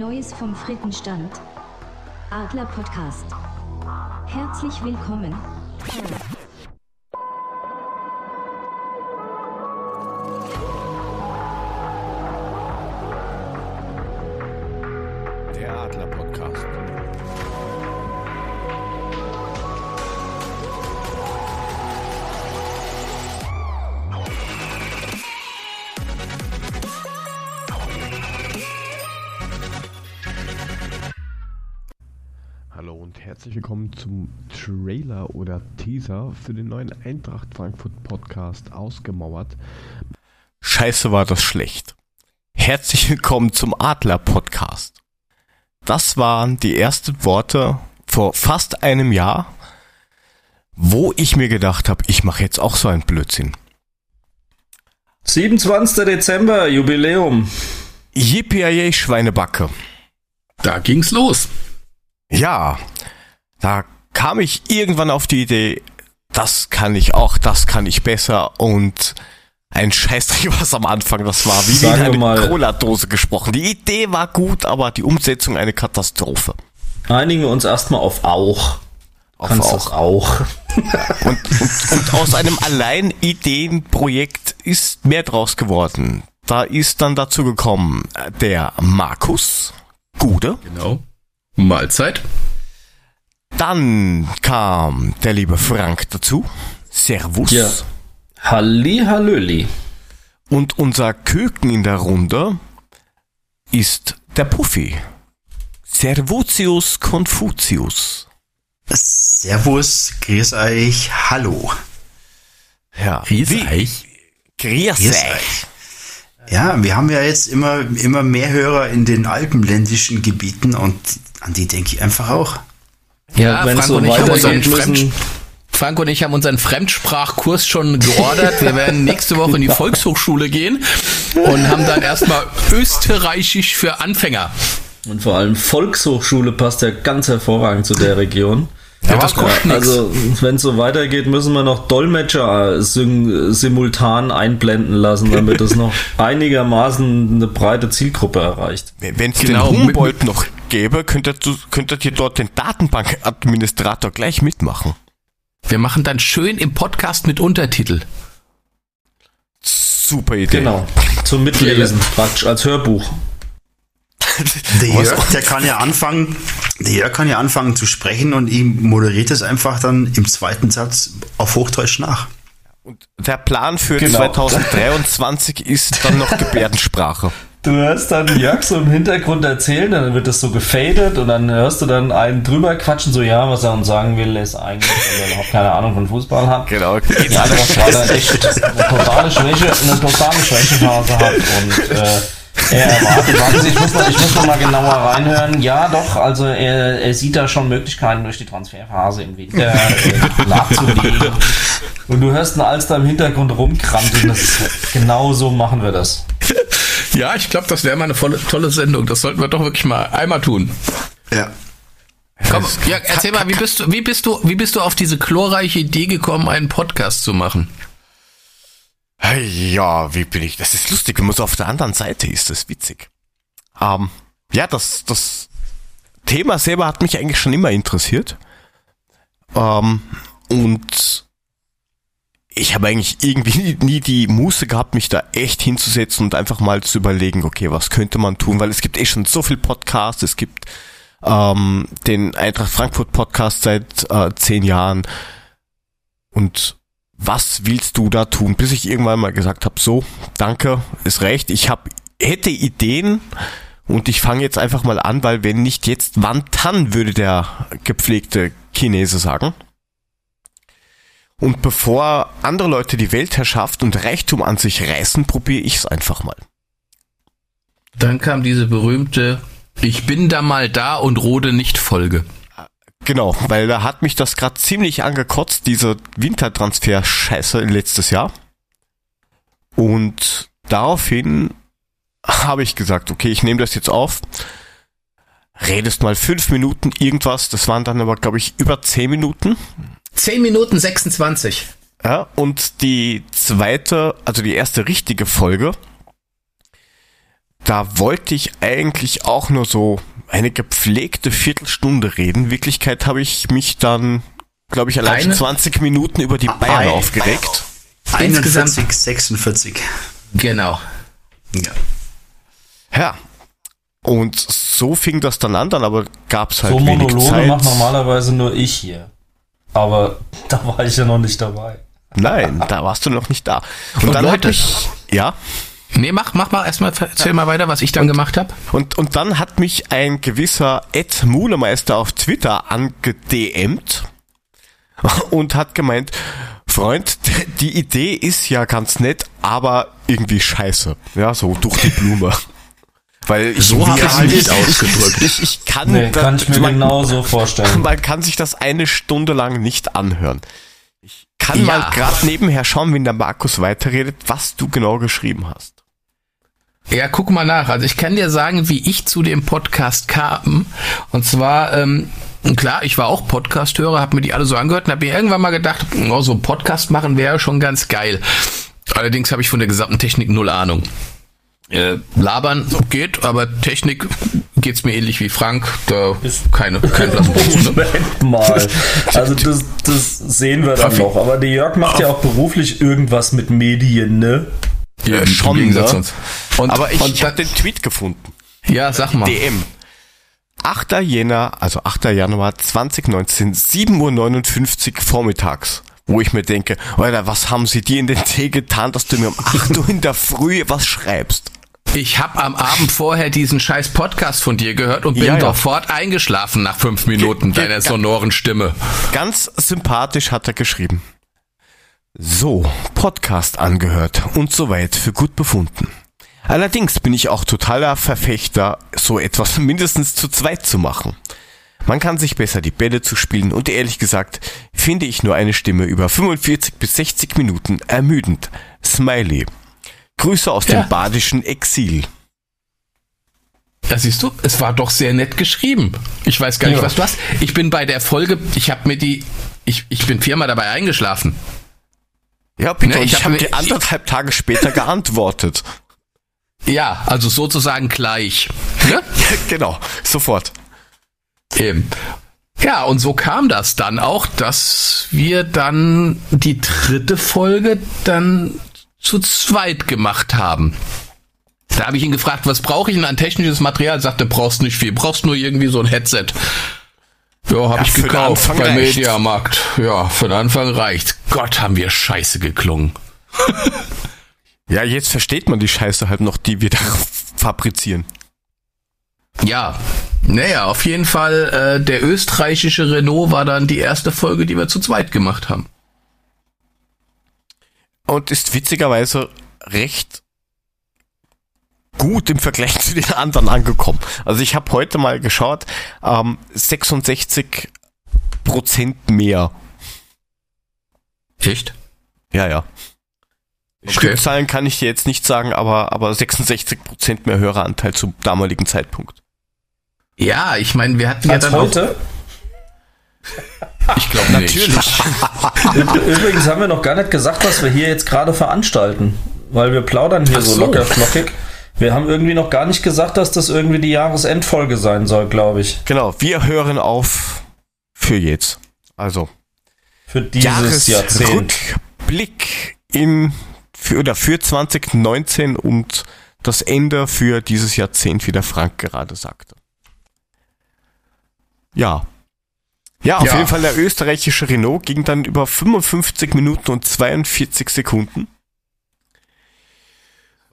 Neues vom Frittenstand. Adler Podcast. Herzlich willkommen. Teaser für den neuen Eintracht Frankfurt Podcast ausgemauert. Scheiße war das schlecht. Herzlich willkommen zum Adler Podcast. Das waren die ersten Worte vor fast einem Jahr, wo ich mir gedacht habe, ich mache jetzt auch so einen Blödsinn. 27. Dezember, Jubiläum. Yippie Schweinebacke. Da ging's los. Ja, da kam ich irgendwann auf die Idee, das kann ich auch, das kann ich besser und ein Scheißdreck, was am Anfang das war, wie Sagen in eine mal- Cola-Dose gesprochen. Die Idee war gut, aber die Umsetzung eine Katastrophe. Einigen wir uns erstmal auf auch. Auf Kannst auch. auch. Und, und, und aus einem allein Ideenprojekt ist mehr draus geworden. Da ist dann dazu gekommen der Markus Gude, Genau. Mahlzeit. Dann kam der liebe Frank dazu, Servus. Ja. Halli, hallöli. Und unser Köken in der Runde ist der Puffy. Servutius Confucius. Servus, grüß euch, hallo. Ja, Grüß wie- euch. Grüß Grüß euch. euch. Ja, wir haben ja jetzt immer, immer mehr Hörer in den alpenländischen Gebieten und an die denke ich einfach auch. Ja, wenn Frank so und ich haben unseren weitergeht, müssen, Fremd Frank und ich haben unseren Fremdsprachkurs schon geordert. Wir werden nächste Woche in die Volkshochschule gehen und haben dann erstmal Österreichisch für Anfänger. und vor allem Volkshochschule passt ja ganz hervorragend zu der Region. Ja, das kostet nix. Also, wenn es so weitergeht, müssen wir noch Dolmetscher äh, simultan einblenden lassen, damit es noch einigermaßen eine breite Zielgruppe erreicht. Wenn es Genau, den Humboldt noch gäbe, könntet, du, könntet ihr dort den Datenbankadministrator gleich mitmachen. Wir machen dann schön im Podcast mit Untertitel. Super Idee. Genau. Zum Mitlesen, praktisch als Hörbuch. Der? Jörg, der kann ja anfangen, der Jörg kann ja anfangen zu sprechen und ihm moderiert es einfach dann im zweiten Satz auf Hochdeutsch nach. Und der Plan für Genau. 2023 ist dann noch Gebärdensprache. Du hörst dann Jörg so im Hintergrund erzählen, dann wird das so gefadet und dann hörst du dann einen drüber quatschen, so ja, was er uns sagen will, ist eigentlich, dass er überhaupt keine Ahnung von Fußball hat. Genau. Geht's Ja, das war dann echt eine totale Schwäche, eine totale Schwächephase hat und äh, er erwartet, warten Sie, ich muss, noch, ich muss noch mal genauer reinhören. Ja, doch, also er, er sieht da schon Möglichkeiten durch die Transferphase im Winter äh, nachzulegen. Und du hörst einen Alster im Hintergrund rumkranteln. Das, genau so machen wir das. Ja, ich glaube, das wäre mal eine volle, tolle Sendung. Das sollten wir doch wirklich mal einmal tun. Ja. Komm, Jörg, erzähl mal, wie bist du, wie bist du, wie bist du auf diese glorreiche Idee gekommen, einen Podcast zu machen? Ja, wie bin ich? Das ist lustig, wenn man so auf der anderen Seite ist, das ist witzig. Ähm, ja, das, das Thema selber hat mich eigentlich schon immer interessiert. Ähm, und ich habe eigentlich irgendwie nie, nie die Muße gehabt, mich da echt hinzusetzen und einfach mal zu überlegen, okay, was könnte man tun? Weil es gibt eh schon so viel Podcasts, es gibt ähm, den Eintracht Frankfurt Podcast seit äh, zehn Jahren und was willst du da tun? Bis ich irgendwann mal gesagt habe, so, danke, ist recht, ich hab, hätte Ideen und ich fange jetzt einfach mal an, weil wenn nicht jetzt, wann dann, würde der gepflegte Chinese sagen. Und bevor andere Leute die Weltherrschaft und Reichtum an sich reißen, probiere ich es einfach mal. Dann kam diese berühmte Ich bin da mal da und rode nicht Folge. Genau, weil da hat mich das gerade ziemlich angekotzt, diese Wintertransfer-Scheiße letztes Jahr. Und daraufhin habe ich gesagt, okay, ich nehme das jetzt auf. Redest mal fünf Minuten irgendwas, das waren dann aber, glaube ich, über zehn Minuten. 10 Minuten 26. Ja, und die zweite, also die erste richtige Folge, da wollte ich eigentlich auch nur so eine gepflegte Viertelstunde reden. In Wirklichkeit habe ich mich dann, glaube ich, allein Eine- 20 Minuten über die Bayern Ei. aufgeregt. 41, 46. Genau. Ja. Ja. Und so fing das dann an, dann aber gab es halt So wenig Monologe Zeit. macht normalerweise nur ich hier. Aber da war ich ja noch nicht dabei. Nein, da warst du noch nicht da. Und, Und dann Leute- hat mich, ja, Nee, mach, mach mal erstmal, erzähl mal weiter, was ich dann gemacht habe. und, und dann hat mich ein gewisser Ed Mulemeister auf Twitter angedmt und hat gemeint, Freund, die Idee ist ja ganz nett, aber irgendwie scheiße. Ja, so durch die Blume. Weil ich, So hab ja, ich's nicht ich- ausgedrückt. Ich, ich kann, Nee, da- kann ich mir man, genau so vorstellen. man kann sich das eine Stunde lang nicht anhören. Ich kann Ja. mal gerade nebenher schauen, wenn der Markus weiterredet, was du genau geschrieben hast. Ja, guck mal nach. Also ich kann dir sagen, wie ich zu dem Podcast kam. Und zwar, ähm, klar, ich war auch Podcast-Hörer, habe mir die alle so angehört und habe mir irgendwann mal gedacht, oh, so ein Podcast machen wäre schon ganz geil. Allerdings habe ich von der gesamten Technik null Ahnung. Äh, labern geht, aber Technik geht's mir ähnlich wie Frank. Da ist keine, kein ne? Moment mal. Also das, das sehen wir dann noch. Aber der Jörg macht ja auch beruflich irgendwas mit Medien, ne? Ja, Im schon, Gegensatz ne? uns. Und, Aber ich und habe den Tweet gefunden. ja, sag mal. DM. 8. Jänner, also 8. Januar 2019, 7.59 Uhr vormittags. Wo ich mir denke, Alter, was haben sie dir in den Tee getan, dass du mir um 8 Uhr in der Früh was schreibst? Ich habe am Abend vorher diesen scheiß Podcast von dir gehört und bin Ja, ja. sofort eingeschlafen nach fünf Minuten deiner sonoren Stimme. Ganz sympathisch hat er geschrieben. So, Podcast angehört und soweit für gut befunden. Allerdings bin ich auch totaler Verfechter, so etwas mindestens zu zweit zu machen. Man kann sich besser die Bälle zu spielen und ehrlich gesagt finde ich nur eine Stimme über 45 bis 60 Minuten ermüdend. Smiley. Grüße aus Ja. dem badischen Exil. Da siehst du, es war doch sehr nett geschrieben. Ich weiß gar nicht, Ja. was du hast. Ich bin bei der Folge, ich habe mir die, ich, ich bin viermal dabei eingeschlafen. Ja, bitte, Ne, ich ich hab habe dir anderthalb Tage später geantwortet. Ja, also sozusagen gleich. Ne? genau, sofort. Eben. Ja, und so kam das dann auch, dass wir dann die dritte Folge dann zu zweit gemacht haben. Da habe ich ihn gefragt, was brauche ich denn an technisches Material? Er sagte, brauchst nicht viel, brauchst nur irgendwie so ein Headset. Ja, habe Ja, ich gekauft Anfang bei reicht's. Mediamarkt. Ja, für den Anfang reicht. Gott, haben wir scheiße geklungen. Ja, jetzt versteht man die Scheiße halt noch, die wir da fabrizieren. Ja, naja, auf jeden Fall, äh, der österreichische Renault war dann die erste Folge, die wir zu zweit gemacht haben. Und ist witzigerweise recht gut im Vergleich zu den anderen angekommen. Also ich habe heute mal geschaut, ähm, 66 Prozent mehr. Echt? Ja, ja. Stückzahlen kann ich dir jetzt nicht sagen, aber, aber 66 Prozent mehr Höreranteil zum damaligen Zeitpunkt. Ja, ich meine, wir hatten ja Als dann heute. Ich glaube natürlich. Übrigens haben wir noch gar nicht gesagt, was wir hier jetzt gerade veranstalten. Weil wir plaudern hier so so. locker flockig. Wir haben irgendwie noch gar nicht gesagt, dass das irgendwie die Jahresendfolge sein soll, glaube ich. Genau, wir hören auf für jetzt. Also Für dieses Jahrzehnt. Jahresrückblick in für, oder für 2019 und das Ende für dieses Jahrzehnt, wie der Frank gerade sagte. Ja. Ja, auf Ja. jeden Fall der österreichische Renault ging dann über 55 Minuten und 42 Sekunden.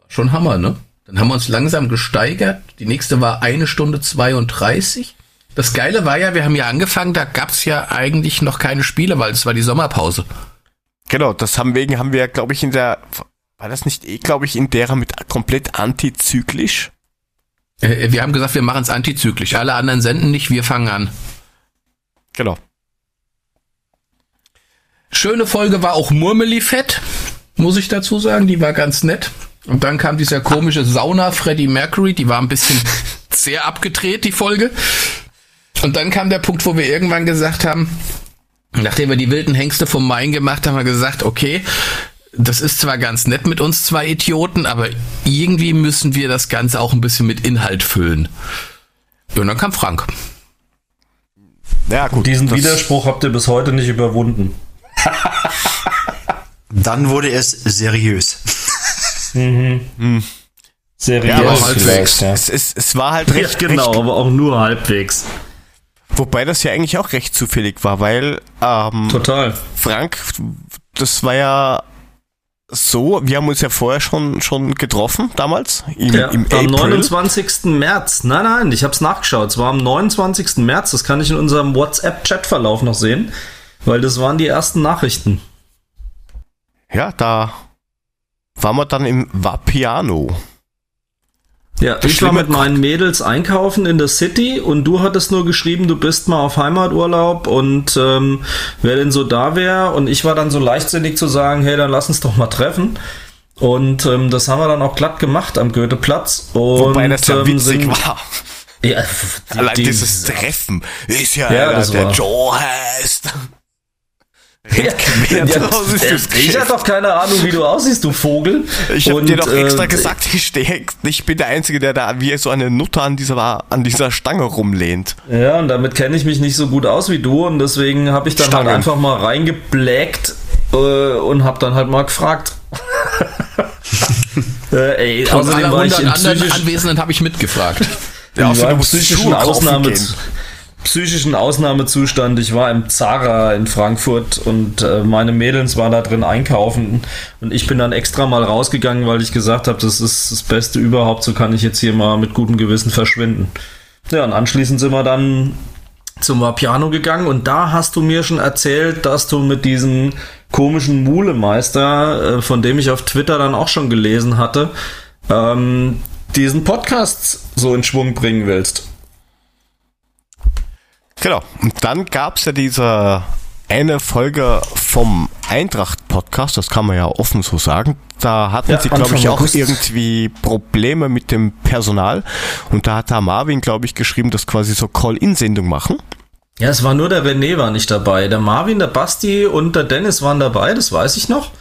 Schon Hammer, ne? Dann haben wir uns langsam gesteigert. Die nächste war eine Stunde 32. Das Geile war ja, wir haben ja angefangen, da gab's ja eigentlich noch keine Spiele, weil es war die Sommerpause. Genau, das haben wegen haben wir, glaube ich, in der war das nicht eh, glaube ich, in derer mit komplett antizyklisch? Äh, wir haben gesagt, wir machen's antizyklisch. Alle anderen senden nicht, wir fangen an. Genau. Schöne Folge war auch Murmelifett, muss ich dazu sagen. Die war ganz nett. Und dann kam dieser komische Sauna Freddie Mercury. Die war ein bisschen sehr abgedreht, die Folge. Und dann kam der Punkt, wo wir irgendwann gesagt haben, nachdem wir die wilden Hengste vom Main gemacht haben, haben wir gesagt, okay, das ist zwar ganz nett mit uns zwei Idioten, aber irgendwie müssen wir das Ganze auch ein bisschen mit Inhalt füllen. Und dann kam Frank. Ja, gut. Diesen das- Widerspruch habt ihr bis heute nicht überwunden. Dann wurde es seriös. Seriös Ja, aber halbwegs. ja. Es, es, es war halt Ja, recht, genau, recht aber auch nur halbwegs. Wobei das ja eigentlich auch recht zufällig war, weil ähm, Total. Frank, das war ja so, wir haben uns ja vorher schon, schon getroffen damals, im, Ja, im am April. 29. März. Nein, nein, ich habe es nachgeschaut. Es war am 29. März. Das kann ich in unserem WhatsApp-Chatverlauf noch sehen, weil das waren die ersten Nachrichten. Ja, da waren wir dann im Vapiano. Ja, Das ich war mit meinen Mädels einkaufen in der City und du hattest nur geschrieben, du bist mal auf Heimaturlaub und ähm, wer denn so da wäre. Und ich war dann so leichtsinnig zu sagen, hey, dann lass uns doch mal treffen. Und ähm, das haben wir dann auch glatt gemacht am Goetheplatz. Und, Wobei das ja ähm, witzig sind- war. Ja, die- Allein die- dieses Treffen ist ja, Ja, einer, das der Joe heißt. Ja, äh, ich habe doch keine Ahnung, wie du aussiehst, du Vogel. Ich habe dir doch extra äh, gesagt, ich stehe, ich bin der Einzige, der da wie so eine Nutter an dieser, an dieser Stange rumlehnt. Ja, und damit kenne ich mich nicht so gut aus wie du und deswegen habe ich dann Stangen. halt einfach mal reingeblägt äh, und habe dann halt mal gefragt. äh, ey, Von außerdem war ich 100 im anderen Anwesenden habe ich mitgefragt. Ja, außer war du musst psychischen, Schuhe Ausnahme, gehen. Psychischen Ausnahmezustand. Ich war im Zara in Frankfurt und äh, meine Mädels waren da drin einkaufen und ich bin dann extra mal rausgegangen, weil ich gesagt habe, das ist das Beste überhaupt, so kann ich jetzt hier mal mit gutem Gewissen verschwinden. Ja, und anschließend sind wir dann zum Vapiano gegangen und da hast du mir schon erzählt, dass du mit diesem komischen Mulemeister, äh, von dem ich auf Twitter dann auch schon gelesen hatte, ähm, diesen Podcast so in Schwung bringen willst. Genau. Und dann gab's ja diese eine Folge vom Eintracht-Podcast, das kann man ja offen so sagen. Da hatten Ja, sie, glaube ich, auch August. irgendwie Probleme mit dem Personal. Und da hat der Marvin, glaube ich, geschrieben, dass quasi so Call-In-Sendung machen. Ja, es war nur der René war nicht dabei. Der Marvin, der Basti und der Dennis waren dabei, das weiß ich noch.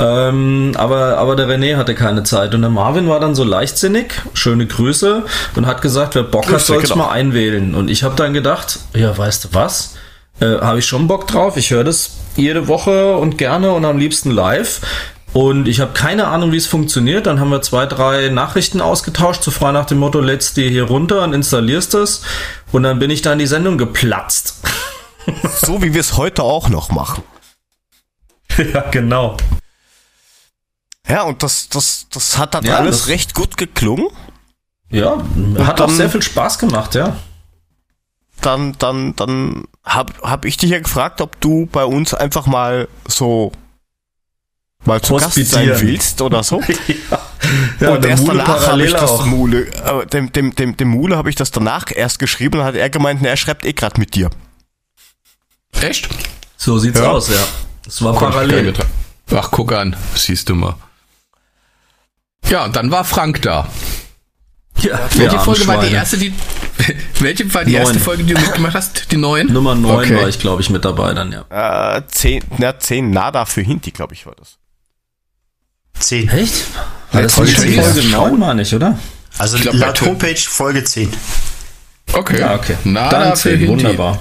Ähm, aber, aber der René hatte keine Zeit und der Marvin war dann so leichtsinnig, schöne Grüße, und hat gesagt, wer Bock hat, Grüße, soll es genau. mal einwählen. Und ich habe dann gedacht, ja, weißt du was? Äh, habe ich schon Bock drauf. Ich höre das jede Woche und gerne und am liebsten live. Und ich habe keine Ahnung, wie es funktioniert. Dann haben wir zwei, drei Nachrichten ausgetauscht, so frei nach dem Motto, lädst dir hier runter und installierst es. Und dann bin ich da in die Sendung geplatzt. So wie wir es heute auch noch machen. ja, genau. Ja, und das, das, das hat dann Ja, alles das- recht gut geklungen. Ja, hat auch dann- sehr viel Spaß gemacht, ja. Dann, dann, dann hab, hab ich dich ja gefragt, ob du bei uns einfach mal so mal zu Gast sein willst oder so. ja und der erst Mule danach habe ich das auch. Mule, äh, dem, dem, dem, dem Mule habe ich das danach erst geschrieben und hat er gemeint, na, er schreibt eh grad mit dir. Echt? So sieht's Ja. aus, ja. Es war ich parallel. Ach, guck an, siehst du mal. Ja, und dann war Frank da. Ja, Welche Folge war die erste, die, welche war die Neun. erste Folge, die du mitgemacht hast? Die neun? Nummer 9 Okay. war ich, glaube ich, mit dabei dann, ja. Äh, zehn, na, zehn Nada für Hinti, glaube ich, war das. Zehn. Echt? War das Folge nicht die zehn. Folge 9, meine ich, oder? Also Ich glaub, laut Homepage Folge 10. Okay. Ja, okay. Na, dann dafür 10, Hinti. wunderbar.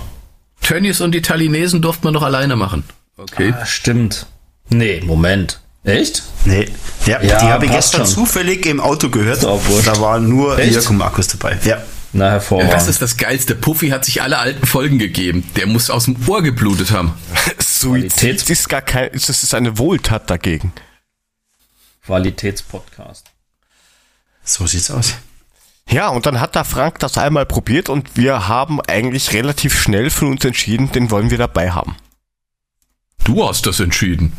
Tönnies und die Talinesen durfte man doch alleine machen. Okay. Ah, stimmt. Nee, Moment. Echt? Nee. Ja, Ja, die habe ich gestern schon. zufällig im Auto gehört. Da waren nur Echt? Jörg und Markus dabei. Ja. Na, hervorragend. Das ist das Geilste. Puffy hat sich alle alten Folgen gegeben. Der muss aus dem Ohr geblutet haben. Suizid ist gar kein, das ist eine Wohltat dagegen. Qualitätspodcast. So sieht's aus. Ja, und dann hat der Frank das einmal probiert und wir haben eigentlich relativ schnell für uns entschieden, den wollen wir dabei haben. Du hast das entschieden.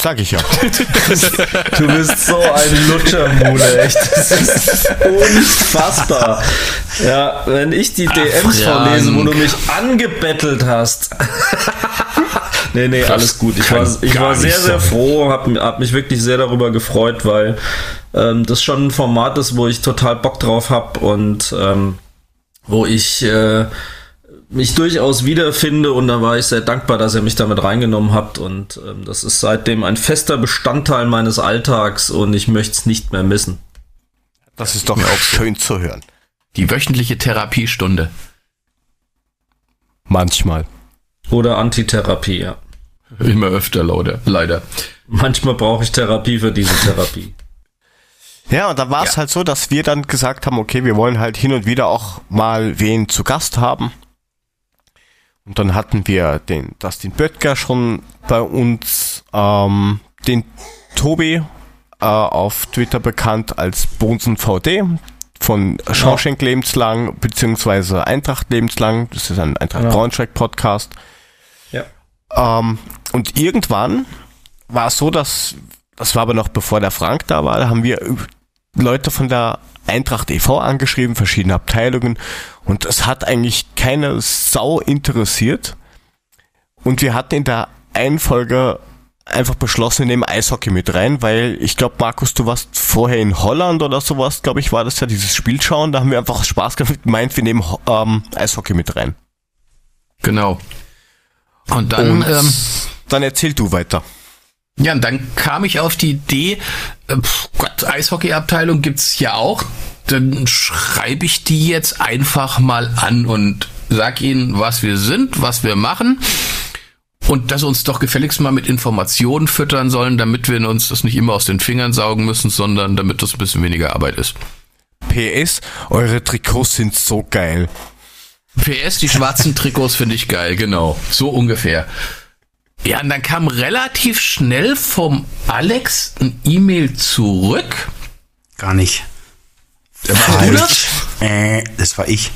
Sag ich ja. Du bist so ein Lutschermule, echt. Das ist unfassbar. Ja, wenn ich die DMs vorlese, wo du mich angebettelt hast. nee, nee, alles gut. Ich war, ich war sehr, sehr froh, hab, hab mich wirklich sehr darüber gefreut, weil ähm, das schon ein Format ist, wo ich total Bock drauf hab und ähm, wo ich äh, mich durchaus wiederfinde und da war ich sehr dankbar, dass er mich damit reingenommen hat und ähm, das ist seitdem ein fester Bestandteil meines Alltags und ich möchte es nicht mehr missen. Das ist doch auch schön zu hören. Die wöchentliche Therapiestunde. Manchmal. Oder Antitherapie, ja. Immer öfter, Leute. Leider. Manchmal brauche ich Therapie für diese Therapie. Ja, und da war es Ja. halt so, dass wir dann gesagt haben, okay, wir wollen halt hin und wieder auch mal wen zu Gast haben. Und dann hatten wir den Dustin Böttger schon bei uns, ähm, den Tobi, äh, auf Twitter bekannt als Bonsen VD von Shawshank Lebenslang, beziehungsweise Eintracht Lebenslang, das ist ein Eintracht Genau. Braunschweig Podcast. Ja. Ähm, und irgendwann war es so, dass, das war aber noch bevor der Frank da war, da haben wir Leute von der Eintracht e.V. angeschrieben, verschiedene Abteilungen und es hat eigentlich keine Sau interessiert. Und wir hatten in der einen Folge einfach beschlossen, wir nehmen Eishockey mit rein, weil ich glaube, Markus, du warst vorher in Holland oder sowas, glaube ich, war das ja dieses Spiel schauen, da haben wir einfach Spaß gehabt, meint, wir nehmen ähm, Eishockey mit rein. Genau. Und dann, Und ähm, dann erzähl du weiter. Ja, und dann kam ich auf die Idee, äh, pf, Gott, Eishockey-Abteilung gibt's ja auch. Dann schreibe ich die jetzt einfach mal an und sag ihnen, was wir sind, was wir machen. Und dass uns doch gefälligst mal mit Informationen füttern sollen, damit wir uns das nicht immer aus den Fingern saugen müssen, sondern damit das ein bisschen weniger Arbeit ist. PS, eure Trikots sind so geil. PS, die schwarzen Trikots finde ich geil, genau. So ungefähr. Ja, und dann kam relativ schnell vom Alex ein E-Mail zurück. Gar nicht. Warst du das? Äh, das war ich.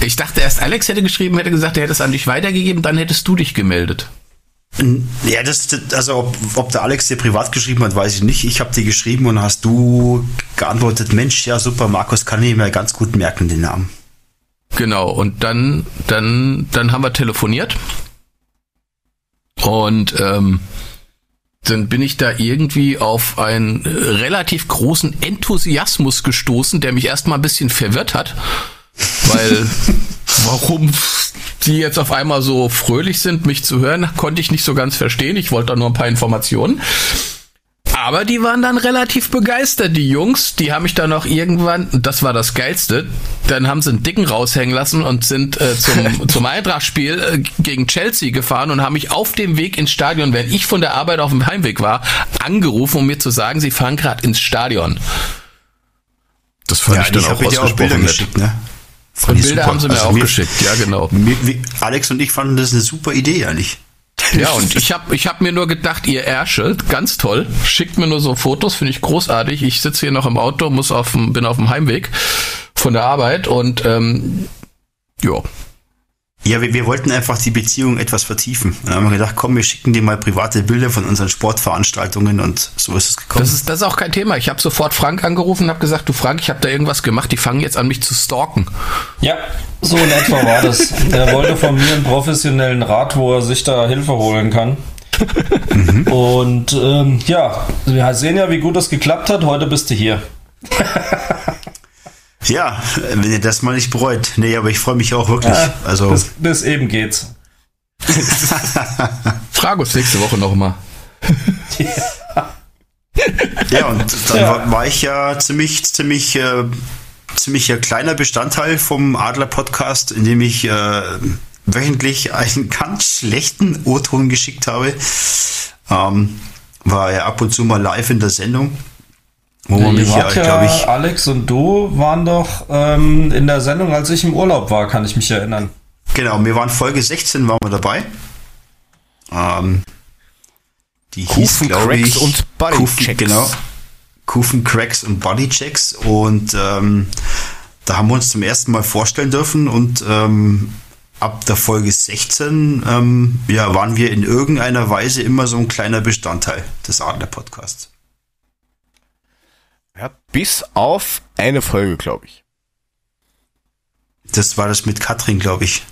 Ich dachte erst, Alex hätte geschrieben, hätte gesagt, er hätte es an dich weitergegeben, dann hättest du dich gemeldet. Ja, das, das- also ob, ob der Alex dir privat geschrieben hat, weiß ich nicht. Ich habe dir geschrieben und hast du geantwortet, Mensch, ja super, Markus kann ich mir ganz gut merken, den Namen. Genau, und dann, dann, dann haben wir telefoniert. Und ähm, dann bin ich da irgendwie auf einen relativ großen Enthusiasmus gestoßen, der mich erstmal ein bisschen verwirrt hat. Weil warum die jetzt auf einmal so fröhlich sind, mich zu hören, konnte ich nicht so ganz verstehen. Ich wollte da nur ein paar Informationen. Aber die waren dann relativ begeistert, die Jungs. Die haben mich dann auch irgendwann, das war das Geilste, dann haben sie einen Dicken raushängen lassen und sind äh, zum, zum Eintracht-Spiel äh, gegen Chelsea gefahren und haben mich auf dem Weg ins Stadion, während ich von der Arbeit auf dem Heimweg war, angerufen, um mir zu sagen, sie fahren gerade ins Stadion. Das fand Ja, ich dann ich auch ausgesprochen geschickt, ne? Und Fand Bilder super. haben sie mir Also auch geschickt, ja genau. mir- Alex und ich fanden das eine super Idee eigentlich. Ja, und ich habe ich hab mir nur gedacht, ihr Ärsche, ganz toll, schickt mir nur so Fotos, finde ich großartig. Ich sitze hier noch im Auto, muss auf dem, bin auf dem Heimweg von der Arbeit und ähm, ja, Ja, wir, wir wollten einfach die Beziehung etwas vertiefen. Dann haben wir gedacht, komm, wir schicken dir mal private Bilder von unseren Sportveranstaltungen und so ist es gekommen. das ist, das ist auch kein Thema. Ich habe sofort Frank angerufen und habe gesagt, du Frank, ich habe da irgendwas gemacht, die fangen jetzt an, mich zu stalken. Ja, so in etwa war das. Er wollte von mir einen professionellen Rat, wo er sich da Hilfe holen kann. Und ähm, ja, wir sehen ja, wie gut das geklappt hat. Heute bist du hier. Ja, wenn ihr das mal nicht bereut. Nee, aber ich freue mich auch wirklich. also, Bis, bis eben geht's. Frag uns nächste Woche nochmal. ja, und dann War, war ich ja ziemlich, ziemlich, äh, ziemlich äh, kleiner Bestandteil vom Adler Podcast, in dem ich äh, wöchentlich einen ganz schlechten O-Ton geschickt habe. Ähm, war ja ab und zu mal live in der Sendung. Ja, wart ja, glaube ich, Alex und du waren doch ähm, in der Sendung, als ich im Urlaub war, kann ich mich erinnern. Genau, wir waren Folge 16 waren wir dabei. Ähm, die hieß, Kufen, glaube Cracks ich, und Bodychecks. Genau. Kufen, Cracks und Bodychecks. Und ähm, da haben wir uns zum ersten Mal vorstellen dürfen und ähm, ab der Folge 16 ähm, ja, waren wir in irgendeiner Weise immer so ein kleiner Bestandteil des Adler-Podcasts. Ja, bis auf eine Folge, glaube ich. Das war das mit Katrin, glaube ich.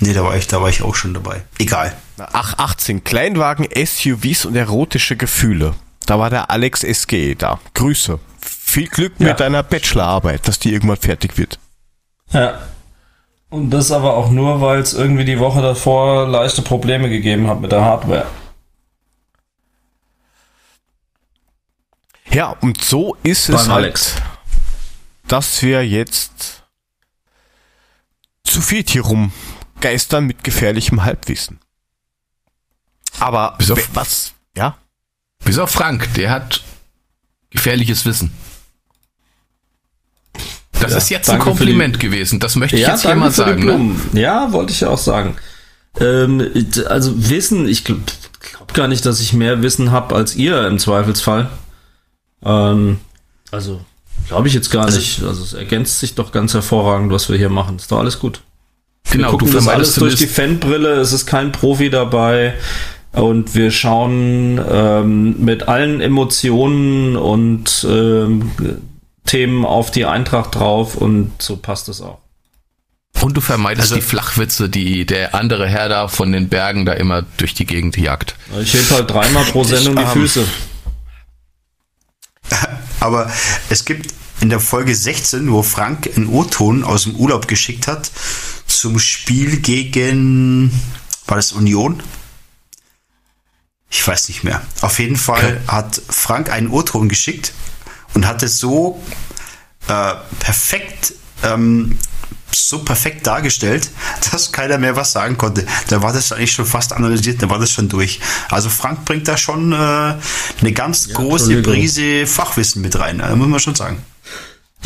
Nee, da war ich, da war ich auch schon dabei. Egal. Ach, 18. Kleinwagen, SUVs und erotische Gefühle. Da war der Alex SGE da. Grüße. Viel Glück Ja. mit deiner Bachelorarbeit, dass die irgendwann fertig wird. Ja. Und das aber auch nur, weil es irgendwie die Woche davor leichte Probleme gegeben hat mit der Hardware. Ja, und so ist es Beim halt, Alex. dass wir jetzt zu viert hier rumgeistern mit gefährlichem Halbwissen. Aber Bis auf- was? Ja? Bis auf Frank, der hat gefährliches Wissen. Das Ja, ist jetzt ein Kompliment gewesen. Das möchte ich jetzt hier mal die sagen. Ne? Ja, wollte ich ja auch sagen. Ähm, also Wissen, ich glaube glaub gar nicht, dass ich mehr Wissen habe als ihr im Zweifelsfall. Ähm, also glaube ich jetzt gar nicht. Also es ergänzt sich doch ganz hervorragend, was wir hier machen. Ist doch alles gut. Genau, wir gucken du das vermeidest alles durch die Fanbrille, es ist kein Profi dabei und wir schauen ähm, mit allen Emotionen und ähm, Themen auf die Eintracht drauf und so passt es auch. Und du vermeidest Also- die Flachwitze, die der andere Herr da von den Bergen da immer durch die Gegend jagt. Ich heb halt dreimal pro Sendung die ähm, Füße. Aber es gibt in der Folge 16, wo Frank einen O-Ton aus dem Urlaub geschickt hat, zum Spiel gegen, war das Union? Ich weiß nicht mehr. Auf jeden Fall hat Frank einen O-Ton geschickt und hat es so äh, perfekt ähm, so perfekt dargestellt, dass keiner mehr was sagen konnte. Da war das eigentlich schon fast analysiert, da war das schon durch. Also Frank bringt da schon äh, eine ganz große Entschuldigung. Prise Fachwissen mit rein, da muss man schon sagen.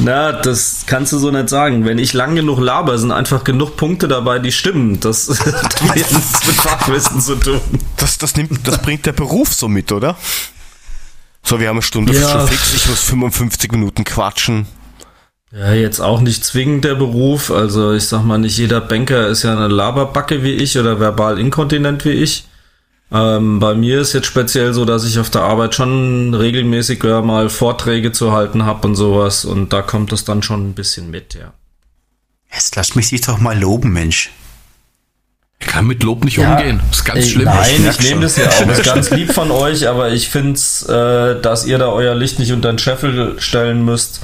Na, das kannst du so nicht sagen. Wenn ich lang genug laber, sind einfach genug Punkte dabei, die stimmen. Das hat nichts mit Fachwissen zu tun. Das, das, nimmt, das bringt der Beruf so mit, oder? So, wir haben eine Stunde Ja. schon fix, ich muss 55 Minuten quatschen. Ja, jetzt auch nicht zwingend der Beruf. Also ich sag mal, nicht jeder Banker ist ja eine Laberbacke wie ich oder verbal inkontinent wie ich. Ähm, bei mir ist jetzt speziell so, dass ich auf der Arbeit schon regelmäßig ja, mal Vorträge zu halten habe und sowas und da kommt es dann schon ein bisschen mit, ja. Jetzt lass mich dich doch mal loben, Mensch. Ich kann mit Lob nicht umgehen. Das ist ganz Ey, schlimm. Nein, ich merk nehme das ja auch. Ist ganz lieb von euch, aber ich find's, äh, dass ihr da euer Licht nicht unter den Scheffel stellen müsst.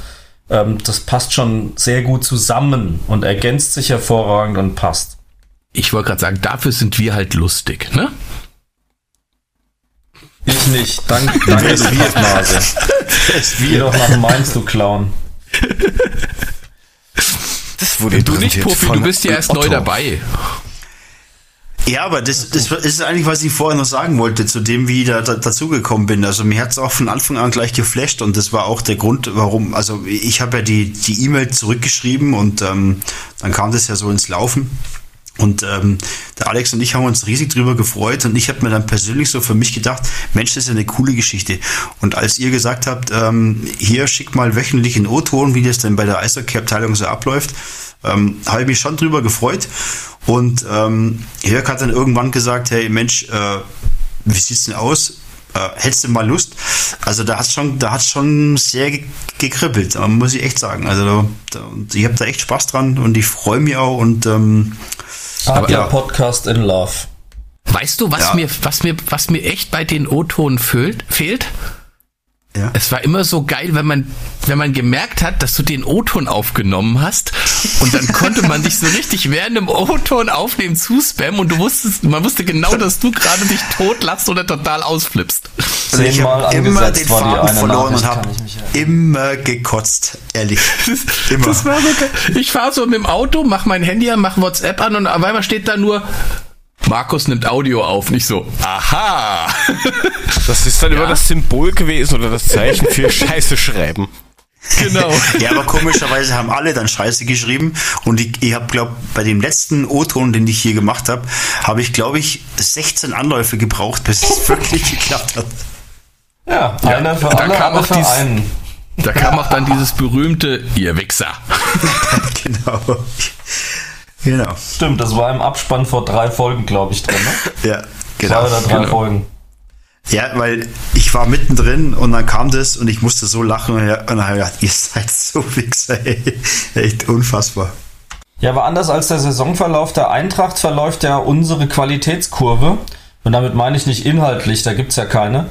Ähm, das passt schon sehr gut zusammen und ergänzt sich hervorragend und passt. Ich wollte gerade sagen, dafür sind wir halt lustig, ne? Ich nicht. Dank, danke, du Pappnase. Geh doch nach Mainz, du Clown. Das wurde Du nicht, Profi, du bist ja erst neu dabei. Ja, aber das, das ist eigentlich, was ich vorher noch sagen wollte, zu dem, wie ich da, da dazugekommen bin. Also mir hat's auch von Anfang an gleich geflasht und das war auch der Grund, warum, also ich habe ja die E-Mail zurückgeschrieben und ähm, dann kam das ja so ins Laufen. Und ähm, der Alex und ich haben uns riesig drüber gefreut und ich habe mir dann persönlich so für mich gedacht, Mensch, das ist ja eine coole Geschichte. Und als ihr gesagt habt, ähm, hier schickt mal wöchentlich einen O-Ton, wie das denn bei der Eishockey-Abteilung so abläuft, ähm, habe ich mich schon drüber gefreut. Und ähm, Jörg hat dann irgendwann gesagt, hey Mensch, äh, wie sieht's denn aus? Äh, hättest du mal Lust? Also da hat's schon, da hat's schon sehr ge gekribbelt, äh, muss ich echt sagen. Also da, da, ich habe da echt Spaß dran und ich freue mich auch und ähm, Aber ja. Podcast in Love. Weißt du, was Ja. mir, was mir, was mir echt bei den O-Tonen fehlt? Ja. Es war immer so geil, wenn man, wenn man gemerkt hat, dass du den O-Ton aufgenommen hast und dann konnte man dich so richtig während dem O-Ton aufnehmen zuspammen und du wusstest, man wusste genau, dass du gerade dich totlachst oder total ausflippst. Also ich habe immer den Faden verloren und Nachricht, habe mich erinnern. immer gekotzt, ehrlich. Immer. Das war so geil. Ich fahre so mit dem Auto, mach mein Handy an, mach WhatsApp an und auf einmal steht da nur, Markus nimmt Audio auf. Nicht so, aha. Das ist dann immer das Symbol gewesen oder das Zeichen für Scheiße schreiben. genau. Ja, aber komischerweise haben alle dann Scheiße geschrieben und ich, ich habe, glaube bei dem letzten O-Ton, den ich hier gemacht habe, habe ich, glaube ich, 16 Anläufe gebraucht, bis es wirklich geklappt hat. Ja, einer für da alle, kam alle auch für dies- einen. Da kam auch dann dieses berühmte, ihr Wichser. genau. Genau. Stimmt, das war im Abspann vor drei Folgen, glaube ich, drin. Ne? Ja, Zwei genau. oder drei Genau. Folgen. Ja, weil ich war mittendrin und dann kam das und ich musste so lachen und dann habe ich gedacht, ihr seid so Wichser, ey. Echt unfassbar. Ja, aber anders als der Saisonverlauf der Eintracht verläuft ja unsere Qualitätskurve. Und damit meine ich nicht inhaltlich, da gibt's ja keine,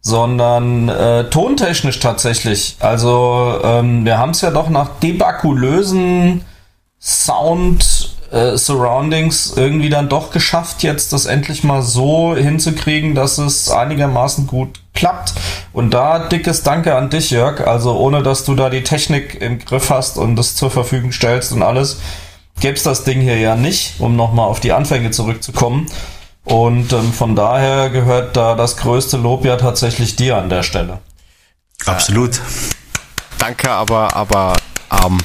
sondern äh, tontechnisch tatsächlich. Also ähm, wir haben es ja doch nach debakulösen Sound, äh, äh, Surroundings irgendwie dann doch geschafft, jetzt das endlich mal so hinzukriegen, dass es einigermaßen gut klappt. Und da dickes Danke an dich, Jörg. Also ohne dass du da die Technik im Griff hast und das zur Verfügung stellst und alles, gäbe es das Ding hier ja nicht, um nochmal auf die Anfänge zurückzukommen. Und ähm, von daher gehört da das größte Lob ja tatsächlich dir an der Stelle. Absolut. Danke, aber, aber, ähm,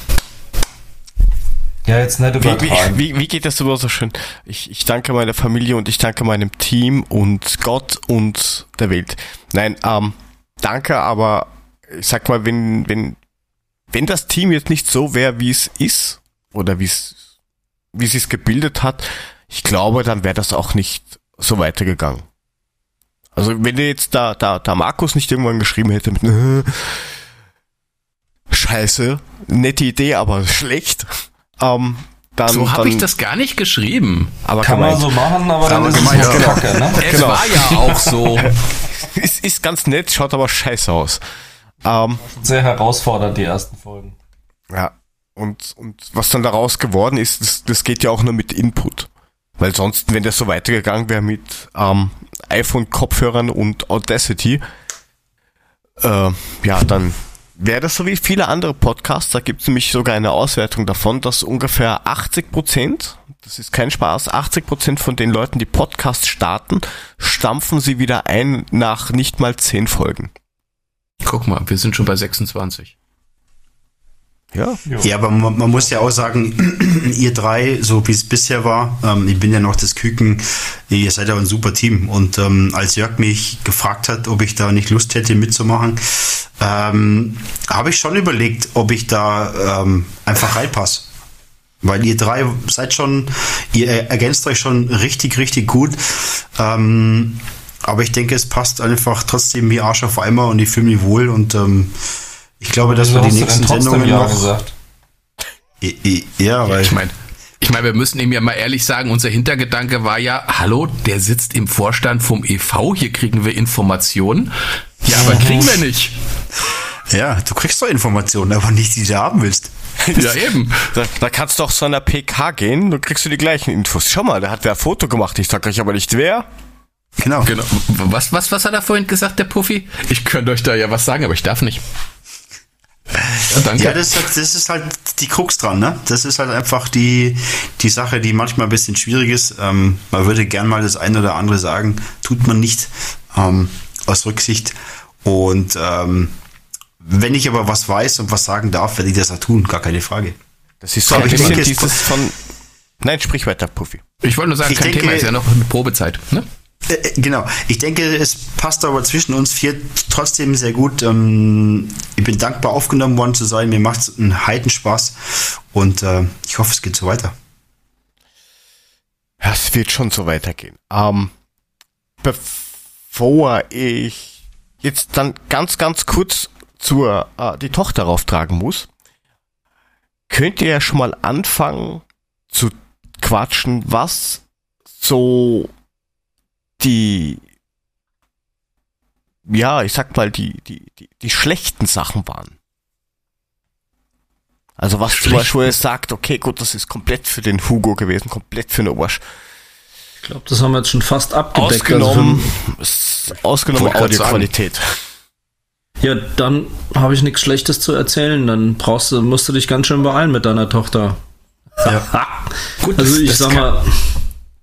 Ja, jetzt nicht wie, übertreiben. wie, wie, wie geht das immer so schön? Ich, ich danke meiner Familie und ich danke meinem Team und Gott und der Welt. Nein, ähm, danke, aber ich sag mal, wenn, wenn, wenn das Team jetzt nicht so wäre, wie es ist, oder wie es, wie es sich gebildet hat, ich glaube, dann wäre das auch nicht so weitergegangen. Also wenn jetzt da, da, da Markus nicht irgendwann geschrieben hätte mit äh, Scheiße, nette Idee, aber schlecht, ähm, dann, So habe dann, ich das gar nicht geschrieben. aber Kann man gemeint. so machen, aber dann Aber ist es gemeint, auch genau. kacke, ne? Es Genau. war ja auch so. Es ist ganz nett, schaut aber scheiße aus. Ähm, Sehr herausfordernd, die ersten Folgen. ja, und, und was dann daraus geworden ist, das, das geht ja auch nur mit Input. Weil sonst, wenn das so weitergegangen wäre mit ähm, iPhone-Kopfhörern und Audacity, äh, ja, dann wäre das so wie viele andere Podcasts. Da gibt es nämlich sogar eine Auswertung davon, dass ungefähr 80 Prozent, das ist kein Spaß, 80 Prozent von den Leuten, die Podcasts starten, stampfen sie wieder ein nach nicht mal 10 Folgen. Guck mal, wir sind schon bei 26. Ja, Ja, aber man, man muss ja auch sagen, ihr drei, so wie es bisher war, ähm, ich bin ja noch das Küken, ihr seid ja ein super Team. Und ähm, als Jörg mich gefragt hat, ob ich da nicht Lust hätte mitzumachen, ähm, habe ich schon überlegt, ob ich da ähm, einfach reinpasse. Weil ihr drei seid schon, ihr ergänzt euch schon richtig, richtig gut. Ähm, aber ich denke, es passt einfach trotzdem wie Arsch auf Eimer und ich fühle mich wohl und ähm, ich glaube, dass wir die nächsten Sendungen Ja noch. I- Ja, weil Ich meine, ich meine, wir müssen ihm ja mal ehrlich sagen, unser Hintergedanke war ja, hallo, der sitzt im Vorstand vom EV, hier kriegen wir Informationen. Ja, aber kriegen wir nicht. ja, du kriegst doch Informationen, aber nicht die du haben willst. Ja, eben. Da, da kannst du auch zu einer PK gehen, dann kriegst du die gleichen Infos. Schau mal, da hat wer ein Foto gemacht, ich sag euch aber nicht wer. Genau. Genau. Was, was, was hat er vorhin gesagt, der Puffy? Ich könnte euch da ja was sagen, aber ich darf nicht. Ja, danke. Ja, das ist, halt, das ist halt die Krux dran, ne? Das ist halt einfach die, die Sache, die manchmal ein bisschen schwierig ist. Ähm, man würde gern mal das eine oder andere sagen, tut man nicht ähm, aus Rücksicht. Und ähm, wenn ich aber was weiß und was sagen darf, werde ich das auch tun, gar keine Frage. Das ist So, ein bisschen dieses von... Nein, sprich weiter, Puffy. ich wollte nur sagen, ich kein denke- Thema, ist ja noch eine Probezeit. Ne? Äh, äh, genau. Ich denke, es passt aber zwischen uns vier trotzdem sehr gut. Ähm, ich bin dankbar, aufgenommen worden zu sein. Mir macht es einen Heidenspaß. Und äh, ich hoffe, es geht so weiter. Es wird schon so weitergehen. Ähm, bevor ich jetzt dann ganz, ganz kurz zur äh, die Tochter rauftragen muss, könnt ihr ja schon mal anfangen zu quatschen, was so die ja, ich sag mal, die, die, die, die schlechten Sachen waren. Also was zum Beispiel sagt, okay, gut, das ist komplett für den Hugo gewesen, komplett für den Obersch. Ich glaube, das haben wir jetzt schon fast abgedeckt. Ausgenommen, s- ausgenommen Audioqualität. Also, ja, dann habe ich nichts Schlechtes zu erzählen. Dann brauchst du, musst du dich ganz schön beeilen mit deiner Tochter. Gut, Also ich sag mal,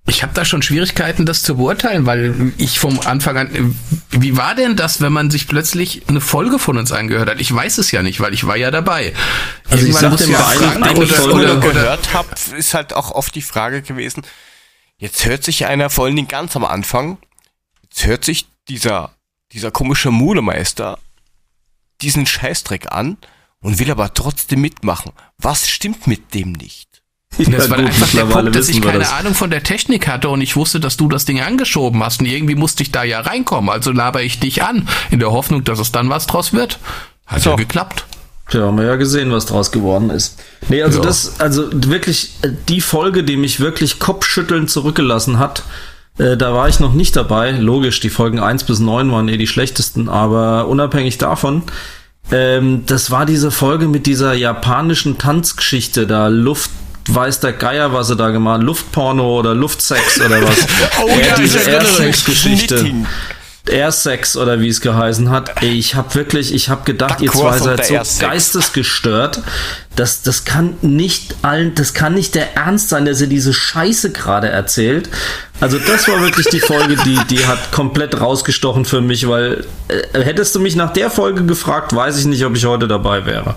Ich habe da schon Schwierigkeiten, das zu beurteilen, weil ich vom Anfang an. Wie war denn das, wenn man sich plötzlich eine Folge von uns angehört hat? Ich weiß es ja nicht, weil ich war ja dabei. Also ich Irgendwann sag dir mal, eine- eine Folge- oder, gehört habe, ist halt auch oft die Frage gewesen, jetzt hört sich einer, vor allen Dingen ganz am Anfang, jetzt hört sich dieser, dieser komische Mulemeister diesen Scheißdreck an und will aber trotzdem mitmachen. Was stimmt mit dem nicht? Das Ja, war gut, einfach der Punkt, dass ich keine das. Ahnung von der Technik hatte und ich wusste, dass du das Ding angeschoben hast und irgendwie musste ich da ja reinkommen. Also laber ich dich an, in der Hoffnung, dass es dann was draus wird. Hat So. ja geklappt. Ja, haben wir ja gesehen, was draus geworden ist. Nee, also Ja. das, also wirklich, äh, die Folge, die mich wirklich kopfschüttelnd zurückgelassen hat, äh, da war ich noch nicht dabei. Logisch, die Folgen 1 bis 9 waren eh die schlechtesten, aber unabhängig davon, ähm, das war diese Folge mit dieser japanischen Tanzgeschichte, da Luft, weiß der Geier, was sie da gemacht Luftporno oder Luftsex oder was. Oh ja, diese. Airsex-Geschichte. Airsex oder wie es geheißen hat. Ich habe wirklich, ich habe gedacht, ihr zwei seid so geistesgestört. Das, das kann nicht allen, das kann nicht der Ernst sein, dass ihr diese Scheiße gerade erzählt. Also das war wirklich die Folge, die, die hat komplett rausgestochen für mich, weil äh, hättest du mich nach der Folge gefragt, weiß ich nicht, ob ich heute dabei wäre.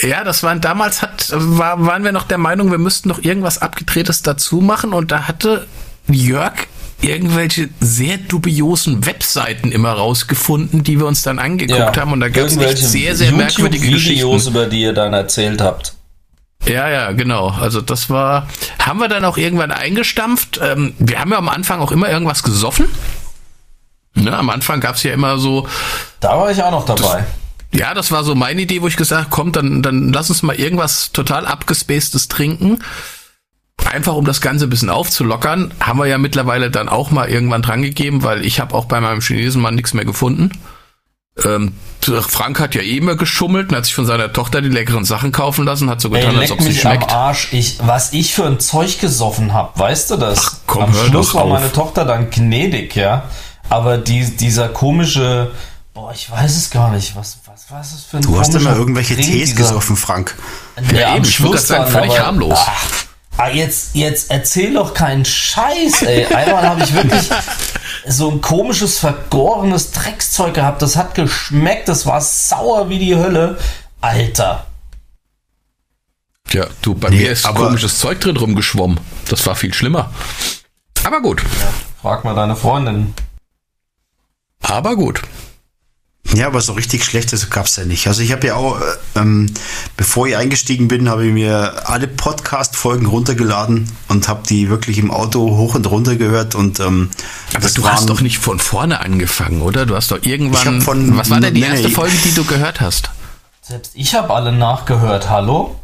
Ja, das waren damals hat war, waren wir noch der Meinung, wir müssten noch irgendwas abgedrehtes dazu machen und da hatte Jörg irgendwelche sehr dubiosen Webseiten immer rausgefunden, die wir uns dann angeguckt haben und da gab es sehr sehr merkwürdige YouTube-Videos, Geschichten. über die ihr dann erzählt habt. Ja, ja, genau. Also das war, haben wir dann auch irgendwann eingestampft. Ähm, wir haben ja am Anfang auch immer irgendwas gesoffen. Ne, am Anfang gab's ja immer so, Da war ich auch noch dabei. Ja, das war so meine Idee, wo ich gesagt, komm, dann, dann lass uns mal irgendwas total abgespacedes trinken. Einfach um das Ganze ein bisschen aufzulockern, haben wir ja mittlerweile dann auch mal irgendwann dran gegeben, weil ich habe auch bei meinem Chinesen mal nichts mehr gefunden. Ähm, Frank hat ja eh immer geschummelt und hat sich von seiner Tochter die leckeren Sachen kaufen lassen, hat so Ey, getan, als leck ob sie mich am schmeckt. Arsch. Ich, was ich für ein Zeug gesoffen hab, weißt du das? Ach, komm, am hör Schluss doch war auf. meine Tochter dann gnädig, ja. Aber die, dieser komische, boah, ich weiß es gar nicht. Was, was war es für ein Du hast immer irgendwelche Drink, Tees gesoffen, Frank. Ja, Ja, eben, ich Schluss gerade sagen, völlig aber- harmlos. Ach, ah, jetzt, jetzt erzähl doch keinen Scheiß, ey. Einmal habe ich wirklich so ein komisches, vergorenes Dreckszeug gehabt. Das hat geschmeckt, das war sauer wie die Hölle. Alter. Ja, du, bei Nee, mir ist aber- komisches Zeug drin rumgeschwommen. Das war viel schlimmer. Aber gut. Frag mal deine Freundin. Aber gut. Ja, aber so richtig Schlechtes gab's ja nicht. Also ich habe ja auch, äh, ähm, bevor ich eingestiegen bin, habe ich mir alle Podcast-Folgen runtergeladen und habe die wirklich im Auto hoch und runter gehört und ähm, Aber du waren- hast doch nicht von vorne angefangen, oder? Du hast doch irgendwann. von- was war denn die nee, erste. Folge, die du gehört hast? Selbst ich habe alle nachgehört, hallo?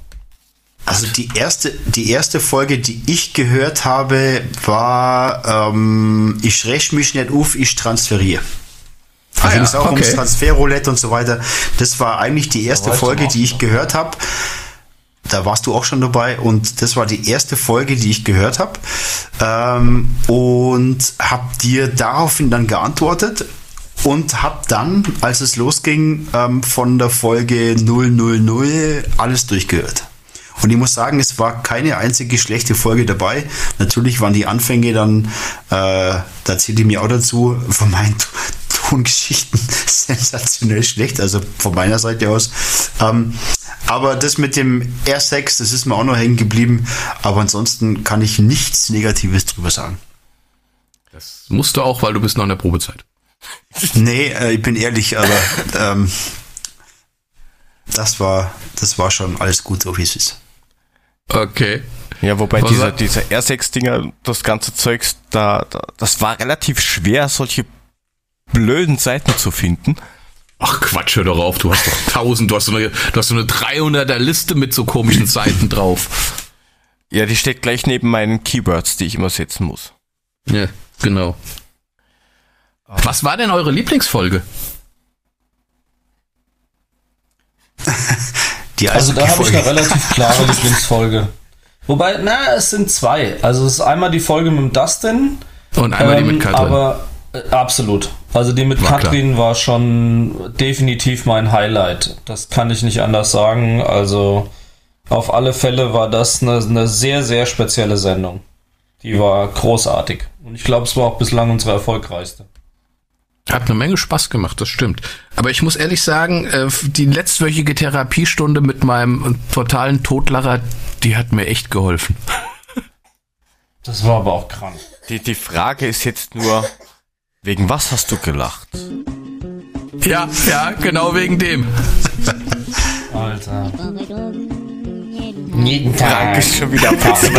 Also die erste, die erste Folge, die ich gehört habe, war ähm, Ich räch mich nicht auf, ich transferiere. Da Ah ging ja, es auch ums okay. Transferroulette und so weiter. Das war eigentlich die erste Folge, auch die ich gehört habe. Da warst du auch schon dabei und das war die erste Folge, die ich gehört habe. Ähm, und habe dir daraufhin dann geantwortet und habe dann, als es losging, ähm, von der Folge 000 alles durchgehört. Und ich muss sagen, es war keine einzige schlechte Folge dabei. Natürlich waren die Anfänge dann, äh, da zählt ich mir auch dazu, von meinen T- Tongeschichten sensationell schlecht, also von meiner Seite aus. Ähm, aber das mit dem R6, das ist mir auch noch hängen geblieben. Aber ansonsten kann ich nichts Negatives drüber sagen. Das musst du auch, weil du bist noch in der Probezeit. Nee, äh, ich bin ehrlich, aber ähm, das war, das war schon alles gut, so wie es ist. Okay. Ja, wobei Was dieser, dieser R6-Dinger, das ganze Zeugs, da, da, das war relativ schwer, solche blöden Seiten zu finden. Ach Quatsch, hör doch auf. Du hast doch tausend, du hast so eine, du hast so eine 300er Liste mit so komischen Seiten drauf. Ja, die steht gleich neben meinen Keywords, die ich immer setzen muss. Ja, genau. Was war denn eure Lieblingsfolge? Die Also da habe ich eine relativ klare Lieblingsfolge. Wobei, na, es sind zwei. Also es ist einmal die Folge mit dem Dustin. Und einmal die ähm, mit Katrin. Aber äh, absolut. Also die mit War klar. Katrin war schon definitiv mein Highlight. Das kann ich nicht anders sagen. Also auf alle Fälle war das eine, eine sehr, sehr spezielle Sendung. Die war großartig. Und ich glaube, es war auch bislang unsere erfolgreichste. Hat eine Menge Spaß gemacht, das stimmt. Aber ich muss ehrlich sagen, äh, die letztwöchige Therapiestunde mit meinem totalen Totlacher, die hat mir echt geholfen. Das war aber auch krank. Die, die Frage ist jetzt nur, wegen was hast du gelacht? Ja, ja, genau wegen dem. Alter. Jeden Frank ist schon wieder passiv.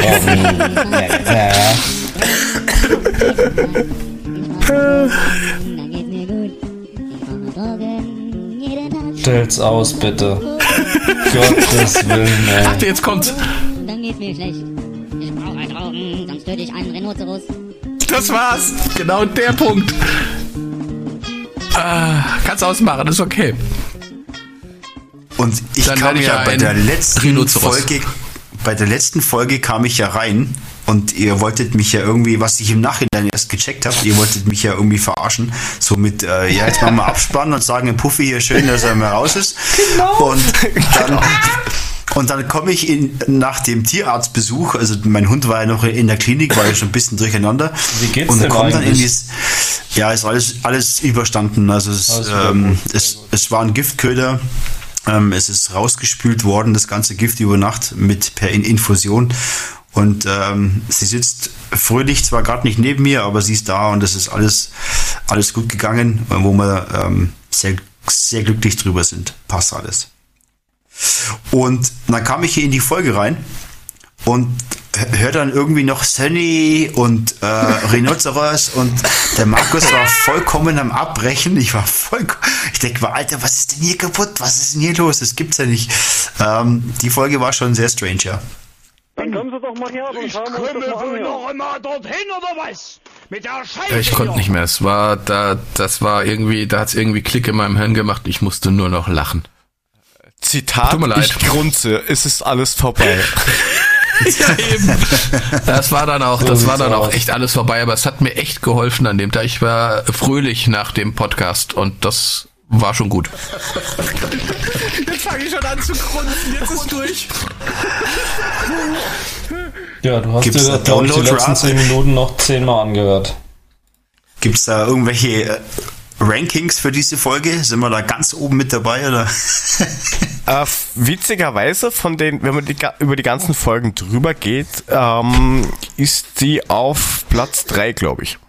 Stell's aus, bitte. Gottes Willen, ey. Ach, jetzt kommt's. Dann geht's mir schlecht. Ich brauche einen Rauchen, sonst töte ich einen Rhinoceros. Das war's. Genau der Punkt. Ah, kannst ausmachen, ist okay. Und ich Dann mich ich ja bei der letzten. Folge bei der letzten Folge kam ich ja rein und ihr wolltet mich ja irgendwie, was ich im Nachhinein erst gecheckt habe, ihr wolltet mich ja irgendwie verarschen. So mit, äh, ja, jetzt machen wir abspannen und sagen, Puffy hier schön, dass er mal raus ist. Genau. Und dann, und dann komme ich in, nach dem Tierarztbesuch, also mein Hund war ja noch in der Klinik, war ja schon ein bisschen durcheinander. Wie geht's und denn kommt dann in dieses, ja, ist alles, alles überstanden. Also es, Alles ähm, es, es war ein Giftköder. Ähm, es ist rausgespült worden, das ganze Gift über Nacht mit per In Infusion. Und ähm, sie sitzt fröhlich, zwar gerade nicht neben mir, aber sie ist da und es ist alles, alles gut gegangen, wo wir ähm, sehr, sehr glücklich drüber sind. Passt alles. Und dann kam ich hier in die Folge rein und hör dann irgendwie noch Sunny und äh, Rhinoceros und der Markus war vollkommen am Abbrechen. Ich war voll, ich denke mal, Alter, was ist denn hier kaputt? Was ist denn hier los? Das gibt's ja nicht. Ähm, die Folge war schon sehr strange, ja. Dann kommen Sie doch mal her, wir uns das mal anhören. immer dorthin oder was? Mit der Scheiße. Ich konnte nicht mehr. Es war da, das war irgendwie, da hat's irgendwie Klick in meinem Hirn gemacht. Ich musste nur noch lachen. Zitat, Tut mir leid. ich grunze, es ist alles vorbei. ja, eben. Das war dann auch, das war dann auch echt alles vorbei, aber es hat mir echt geholfen an dem Tag. Ich war fröhlich nach dem Podcast und das war schon gut. Jetzt fange ich schon an zu grunzen, jetzt ist durch. Ja, du hast Gibt's dir, eine glaube ich, die letzten Download-Rate? zehn Minuten noch zehnmal angehört. Gibt's da irgendwelche äh, Rankings für diese Folge? Sind wir da ganz oben mit dabei oder? Äh, witzigerweise, von den, wenn man die, über die ganzen Folgen drüber geht, ähm, ist sie auf Platz 3, glaube ich.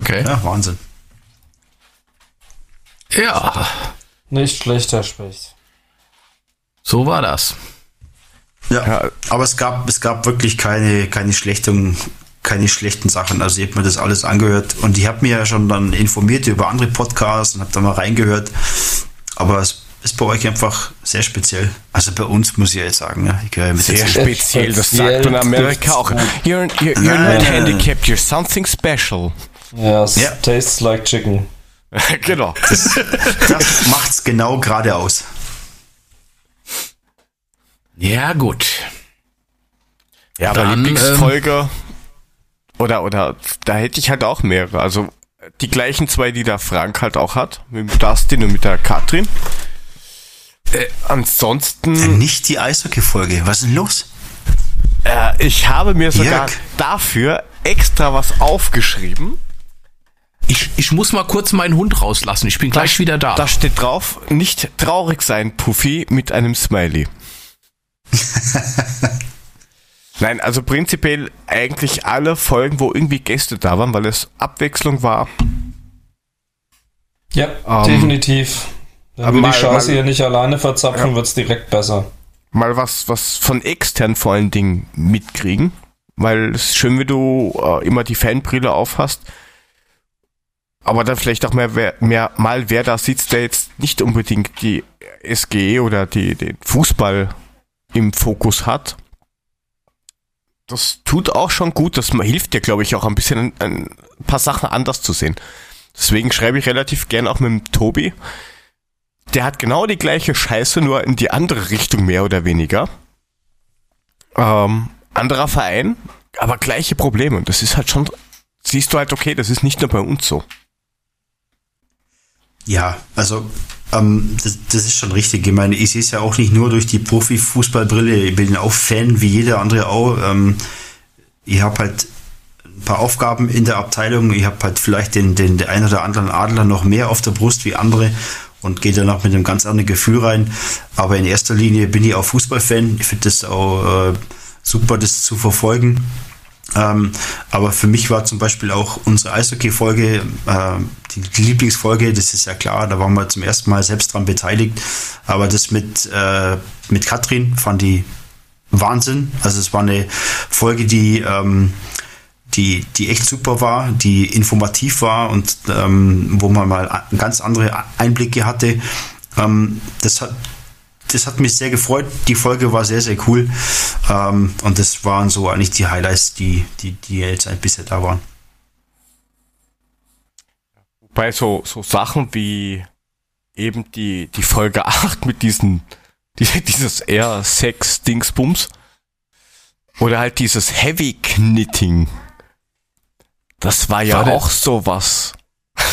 Okay. Ja, Wahnsinn. Ja, Nicht schlecht, Herr Specht. so war das. Ja, Ja. aber es gab, es gab wirklich keine, keine schlechten, keine schlechten Sachen. Also ich habe mir das alles angehört und ich habe mir ja schon dann informiert über andere Podcasts und habe da mal reingehört. Aber es ist bei euch einfach sehr speziell. Also bei uns muss ich jetzt sagen, ne? ich gehöre mit Sehr speziell, das speziell sagt man in Amerika auch. You're, you're, you're Nein. not handicapped, you're something special. Ja, es Ja. tastes like chicken. genau. Das macht's genau geradeaus. Ja, gut. Ja, aber Dann, Lieblingsfolge oder oder da hätte ich halt auch mehrere. Also die gleichen zwei, die der Frank halt auch hat, mit dem Dustin und mit der Katrin. Äh, ansonsten, Nicht die Eishockey-Folge. Was ist denn los? äh, ich habe mir sogar Jörg. dafür extra was aufgeschrieben. Ich, ich muss mal kurz meinen Hund rauslassen. Ich bin gleich wieder da. Da steht drauf, nicht traurig sein, Puffy, mit einem Smiley. Nein, also prinzipiell eigentlich alle Folgen, wo irgendwie Gäste da waren, weil es Abwechslung war. Ja, Ähm, definitiv. Wenn wir mal- die mal- hier nicht alleine verzapfen, Ja. wird's direkt besser. Mal was, was von extern vor allen Dingen mitkriegen. Weil es ist schön, wenn du äh, immer die Fanbrille aufhast. Aber dann vielleicht auch mehr, wer, mehr mal wer da sitzt, der jetzt nicht unbedingt die SGE oder die, den Fußball im Fokus hat. Das tut auch schon gut. Das hilft dir, glaube ich, auch ein bisschen ein, ein paar Sachen anders zu sehen. Deswegen schreibe ich relativ gern auch mit dem Tobi. Der hat genau die gleiche Scheiße, nur in die andere Richtung mehr oder weniger. Ähm, anderer Verein, aber gleiche Probleme. Und das ist halt schon, siehst du halt, okay, das ist nicht nur bei uns so. Ja, also ähm, das, das ist schon richtig. Ich meine, ich sehe es ja auch nicht nur durch die Profifußballbrille. Ich bin auch Fan, wie jeder andere auch. Ähm, ich habe halt ein paar Aufgaben in der Abteilung. Ich habe halt vielleicht den, den, den einen oder anderen Adler noch mehr auf der Brust wie andere und gehe danach mit einem ganz anderen Gefühl rein. Aber in erster Linie bin ich auch Fußballfan. Ich finde das auch äh, super, das zu verfolgen. Ähm, aber für mich war zum Beispiel auch unsere Eishockey-Folge, äh, die, Lieblingsfolge, das ist ja klar, da waren wir zum ersten Mal selbst dran beteiligt. Aber das mit, äh, mit Katrin fand ich Wahnsinn. Also es war eine Folge, die, ähm, die, die echt super war, die informativ war und ähm, wo man mal ganz andere Einblicke hatte. Ähm, das hat das hat mich sehr gefreut. Die Folge war sehr, sehr cool. Ähm, und das waren so eigentlich die Highlights, die, die, die jetzt ein bisschen da waren. Bei so, so Sachen wie eben die, die Folge 8 mit diesen Die, dieses Air Sex Dingsbums. Oder halt dieses Heavy Knitting. Das war ja War auch sowas.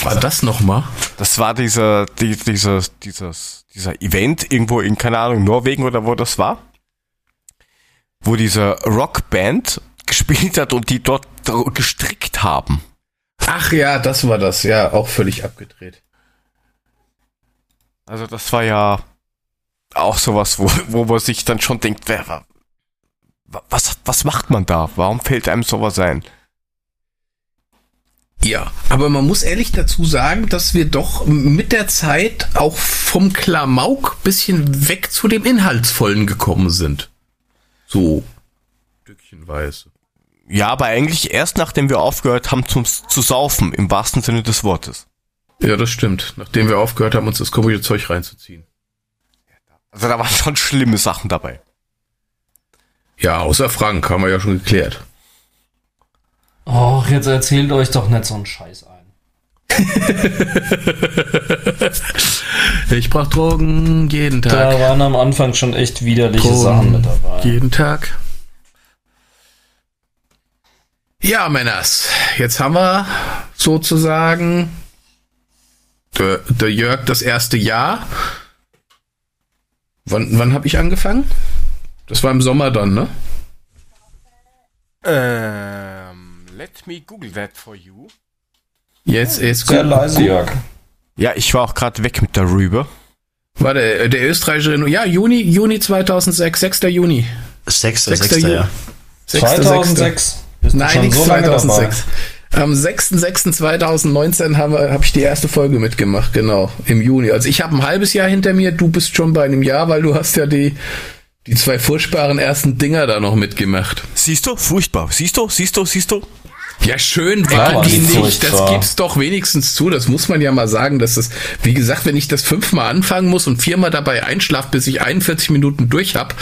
War das nochmal? Das war dieser, die, dieser, dieses, dieser Event irgendwo in, keine Ahnung, Norwegen oder wo das war. Wo diese Rockband gespielt hat und die dort gestrickt haben. Ach ja, das war das. Ja, auch völlig abgedreht. Also das war ja auch sowas, wo, wo man sich dann schon denkt, wer, wa- was, was macht man da? Warum fällt einem sowas ein? Ja, aber man muss ehrlich dazu sagen, dass wir doch mit der Zeit auch vom Klamauk bisschen weg zu dem Inhaltsvollen gekommen sind. So stückchenweise. Ja, aber eigentlich erst nachdem wir aufgehört haben zum, zu saufen, im wahrsten Sinne des Wortes. Ja, das stimmt. Nachdem wir aufgehört haben, uns das komische Zeug reinzuziehen. Also da waren schon schlimme Sachen dabei. Ja, außer Frank haben wir ja schon geklärt. Och, jetzt erzählt euch doch nicht so einen Scheiß ein. Ich brauch Drogen jeden Da Tag. waren am Anfang schon echt widerliche Drogen Sachen mit dabei. Jeden Tag. Ja, Männers, jetzt haben wir sozusagen der, der Jörg das erste Jahr. Wann, wann habe ich angefangen? Das war im Sommer dann, ne? Ähm, let me google that for you. Jetzt ist Sehr leise, Jörg. Ja, ich war auch gerade weg mit der Rübe. War der, der österreichische, Reno- ja, Juni, Juni 2006, 6. Juni. Sechster, Sechster Sechster, Juni. ja. 2006. Bist du Nein, nichts so lange 2006. Am 6.6.2019 habe hab ich die erste Folge mitgemacht, genau, im Juni. Also ich habe ein halbes Jahr hinter mir, du bist schon bei einem Jahr, weil du hast ja die, die zwei furchtbaren ersten Dinger da noch mitgemacht. Siehst du? Furchtbar. Siehst du? Siehst du? Siehst du? Ja, schön die die nicht. Das gibt's doch wenigstens zu. Das muss man ja mal sagen, dass das, wie gesagt, wenn ich das fünfmal anfangen muss und viermal dabei einschlaf, bis ich 41 Minuten durch hab,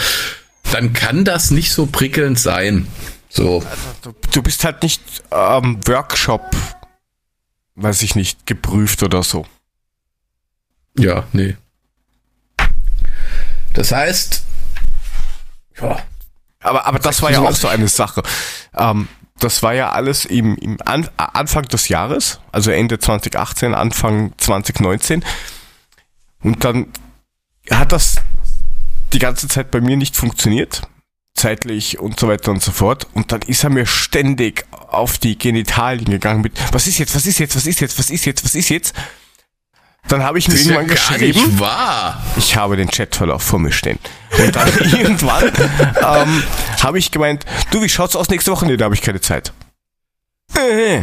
dann kann das nicht so prickelnd sein. So. Du, du bist halt nicht ähm, Workshop, weiß ich nicht, geprüft oder so. Ja, nee. Das heißt, ja, Aber, aber das war ja auch so eine Sache. Ähm, das war ja alles im, im An Anfang des Jahres, also Ende 2018, Anfang 2019. Und dann hat das die ganze Zeit bei mir nicht funktioniert. Zeitlich und so weiter und so fort. Und dann ist er mir ständig auf die Genitalien gegangen mit, was ist jetzt, was ist jetzt, was ist jetzt, was ist jetzt, was ist jetzt? Dann habe ich ja irgendwann gar geschrieben. nicht wahr. Ich habe den Chatverlauf vor mir stehen. Und dann irgendwann ähm, habe ich gemeint, du, wie schaut's aus nächste Woche? Nee, da habe ich keine Zeit.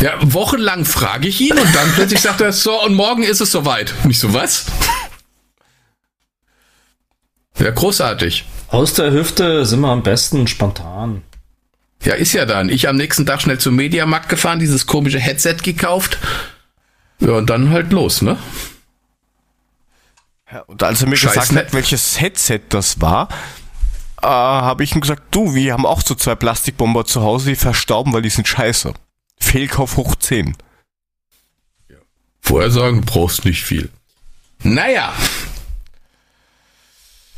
Ja, wochenlang frage ich ihn und dann plötzlich sagt er, so, und morgen ist es soweit. Nicht so, was? Ja, großartig. Aus der Hüfte sind wir am besten spontan. Ja, ist ja dann. Ich am nächsten Tag schnell zum Mediamarkt gefahren, dieses komische Headset gekauft. Ja, und dann halt los, ne? Ja, Und als er mir Scheiß gesagt hat, welches Headset das war, äh, habe ich ihm gesagt, du, wir haben auch so zwei Plastikbomber zu Hause, die verstauben, weil die sind scheiße. Fehlkauf hoch 10. Vorher sagen, du brauchst nicht viel. Naja,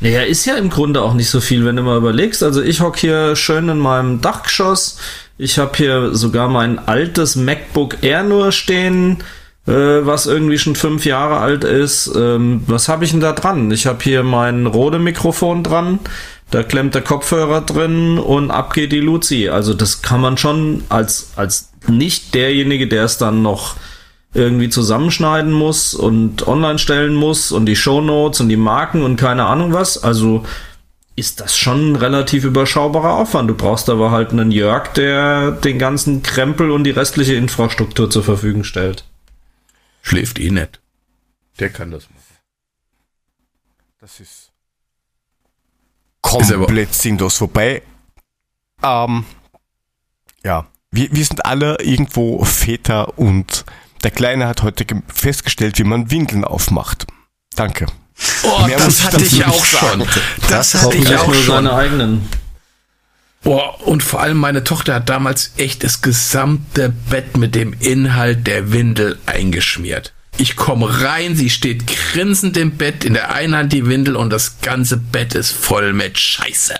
Ja, ist ja im Grunde auch nicht so viel, wenn du mal überlegst. Also ich hock hier schön in meinem Dachgeschoss. Ich habe hier sogar mein altes MacBook Air nur stehen, äh, was irgendwie schon fünf Jahre alt ist. Ähm, was habe ich denn da dran? Ich habe hier mein Rode-Mikrofon dran. Da klemmt der Kopfhörer drin und ab geht die Luzi. Also das kann man schon als, als nicht derjenige, der es dann noch irgendwie zusammenschneiden muss und online stellen muss und die Shownotes und die Marken und keine Ahnung was. Also ist das schon ein relativ überschaubarer Aufwand. Du brauchst aber halt einen Jörg, der den ganzen Krempel und die restliche Infrastruktur zur Verfügung stellt. Schläft eh nicht. Der kann das machen. Das ist Ist komplett sinnlos. Wobei, ähm, ja, wir, wir sind alle irgendwo Väter und der Kleine hat heute ge- festgestellt, wie man Windeln aufmacht. Danke. Oh, Mehr muss das ich hatte ich auch schon. Das hatte Hoffentlich ich auch nur schon. seine eigenen. Boah, und vor allem meine Tochter hat damals echt das gesamte Bett mit dem Inhalt der Windel eingeschmiert. Ich komme rein, sie steht grinsend im Bett, in der einen Hand die Windel und das ganze Bett ist voll mit Scheiße.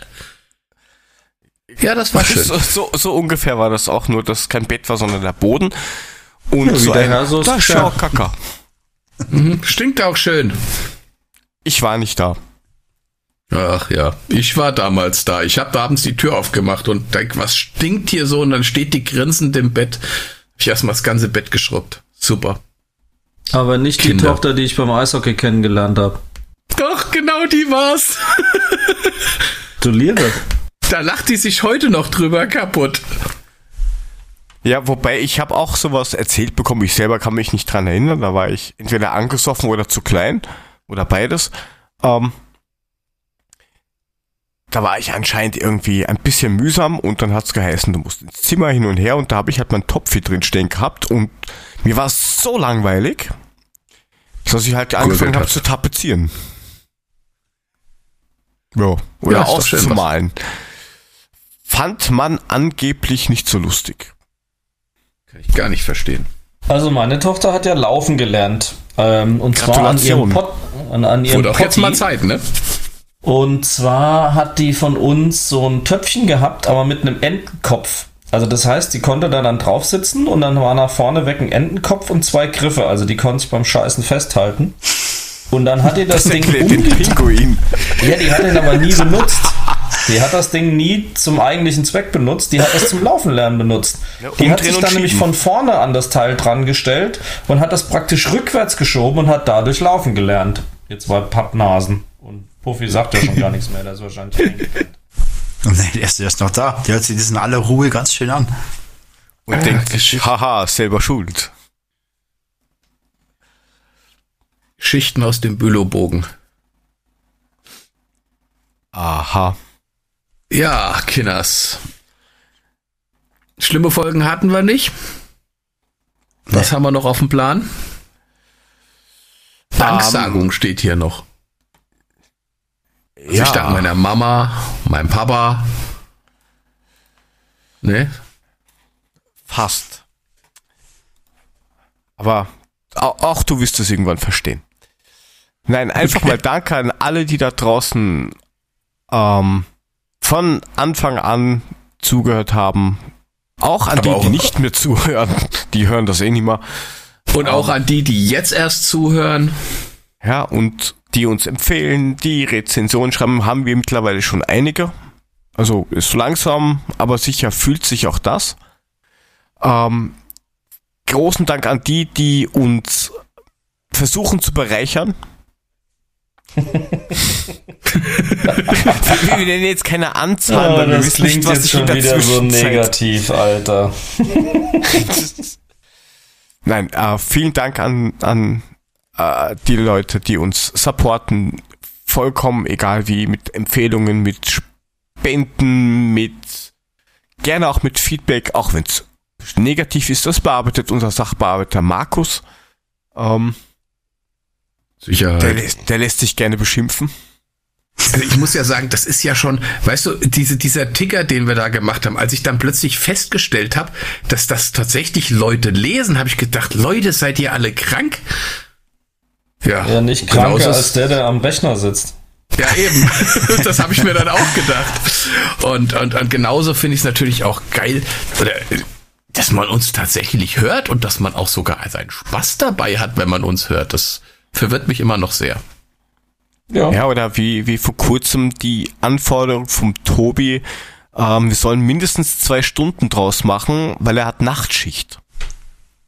Ja, das war schön. So, so, so ungefähr war das auch, nur dass es kein Bett war, sondern der Boden. Und Ja, wie so der ein, da schau ja. Kacker. Mhm, Stinkt auch schön. Ich war nicht da. Ach ja, ich war damals da. Ich habe da abends die Tür aufgemacht und denk, was stinkt hier so? Und dann steht die grinsend im Bett. Hab ich erstmal das ganze Bett geschrubbt. Super. Aber nicht die Kinder. Tochter, die ich beim Eishockey kennengelernt habe. Doch, genau die war's. Du Liebe. Da lacht die sich heute noch drüber kaputt. Ja, wobei ich habe auch sowas erzählt bekommen. Ich selber kann mich nicht dran erinnern. Da war ich entweder angesoffen oder zu klein oder beides. Ähm, da war ich anscheinend irgendwie ein bisschen mühsam und dann hat's geheißen, du musst ins Zimmer hin und her und da habe ich halt mein Topfi drin stehen gehabt und mir war es so langweilig, dass ich halt angefangen habe zu tapezieren. Ja, oder Ja, auszumalen. Fand man angeblich nicht so lustig. Kann ich gar nicht verstehen. Also meine Tochter hat ja laufen gelernt. Ähm, und zwar an ihrem. Pot, an, an ihrem Wurde auch jetzt Potti. mal Zeit, ne? Und zwar hat die von uns so ein Töpfchen gehabt, aber mit einem Entenkopf. Also das heißt, die konnte da dann drauf sitzen und dann war nach vorne weg ein Entenkopf und zwei Griffe. Also die konnte sich beim Scheißen festhalten. Und dann hat die das, Ding erklärt den. Pinguin. Ja, die hat den aber nie benutzt. Die hat das Ding nie zum eigentlichen Zweck benutzt. Die hat das zum Laufen lernen benutzt. Ja, die hat sich dann nämlich von vorne an das Teil dran gestellt und hat das praktisch rückwärts geschoben und hat dadurch laufen gelernt. Jetzt war Pappnasen. Puffy sagt ja schon gar nichts mehr. Der ist wahrscheinlich. Und der ist erst noch da. Die hört sich das in aller Ruhe ganz schön an. Und denkt sich, haha, selber schuld. Schichten aus dem Bülowbogen. Aha. Ja, Kinders. Schlimme Folgen hatten wir nicht. Was haben wir noch auf dem Plan? Danksagung steht hier noch. Also Ich danke meiner Mama, meinem Papa. Ne? Fast. Aber auch, auch du wirst es irgendwann verstehen. Nein, einfach mal Danke an alle, die da draußen ähm, von Anfang an zugehört haben. Auch an Aber die, die nicht mehr zuhören. Die hören das eh nicht mehr. Und auch an die, die jetzt erst zuhören. Ja, und die uns empfehlen, die Rezensionen schreiben, haben wir mittlerweile schon einige. Also ist langsam, aber sicher fühlt sich auch das. Ähm, großen Dank an die, die uns versuchen zu bereichern. wir, wir nennen jetzt keine Anzahl, Oh, weil wir das wissen klingt nicht, was jetzt sich schon der wieder so negativ, Alter. Nein, äh, vielen Dank an, an äh, die Leute, die uns supporten. Vollkommen egal wie, mit Empfehlungen, mit Spenden, mit gerne auch mit Feedback, auch wenn es negativ ist. Das bearbeitet unser Sachbearbeiter Markus. Ähm, Sicher. der, lässt, der lässt sich gerne beschimpfen. Also ich muss ja sagen, das ist ja schon, weißt du, diese, dieser Ticker, den wir da gemacht haben, als ich dann plötzlich festgestellt habe, dass das tatsächlich Leute lesen, habe ich gedacht, Leute, seid ihr alle krank? Ja, Ja, nicht genauso kranker ist- als der, der am Rechner sitzt. Ja, eben. das habe ich mir dann auch gedacht. Und, und, und genauso finde ich es natürlich auch geil, oder, dass man uns tatsächlich hört und dass man auch sogar seinen Spaß dabei hat, wenn man uns hört. Das verwirrt mich immer noch sehr. Ja. Ja, oder wie, wie vor kurzem die Anforderung vom Tobi, ähm, wir sollen mindestens zwei Stunden draus machen, weil er hat Nachtschicht.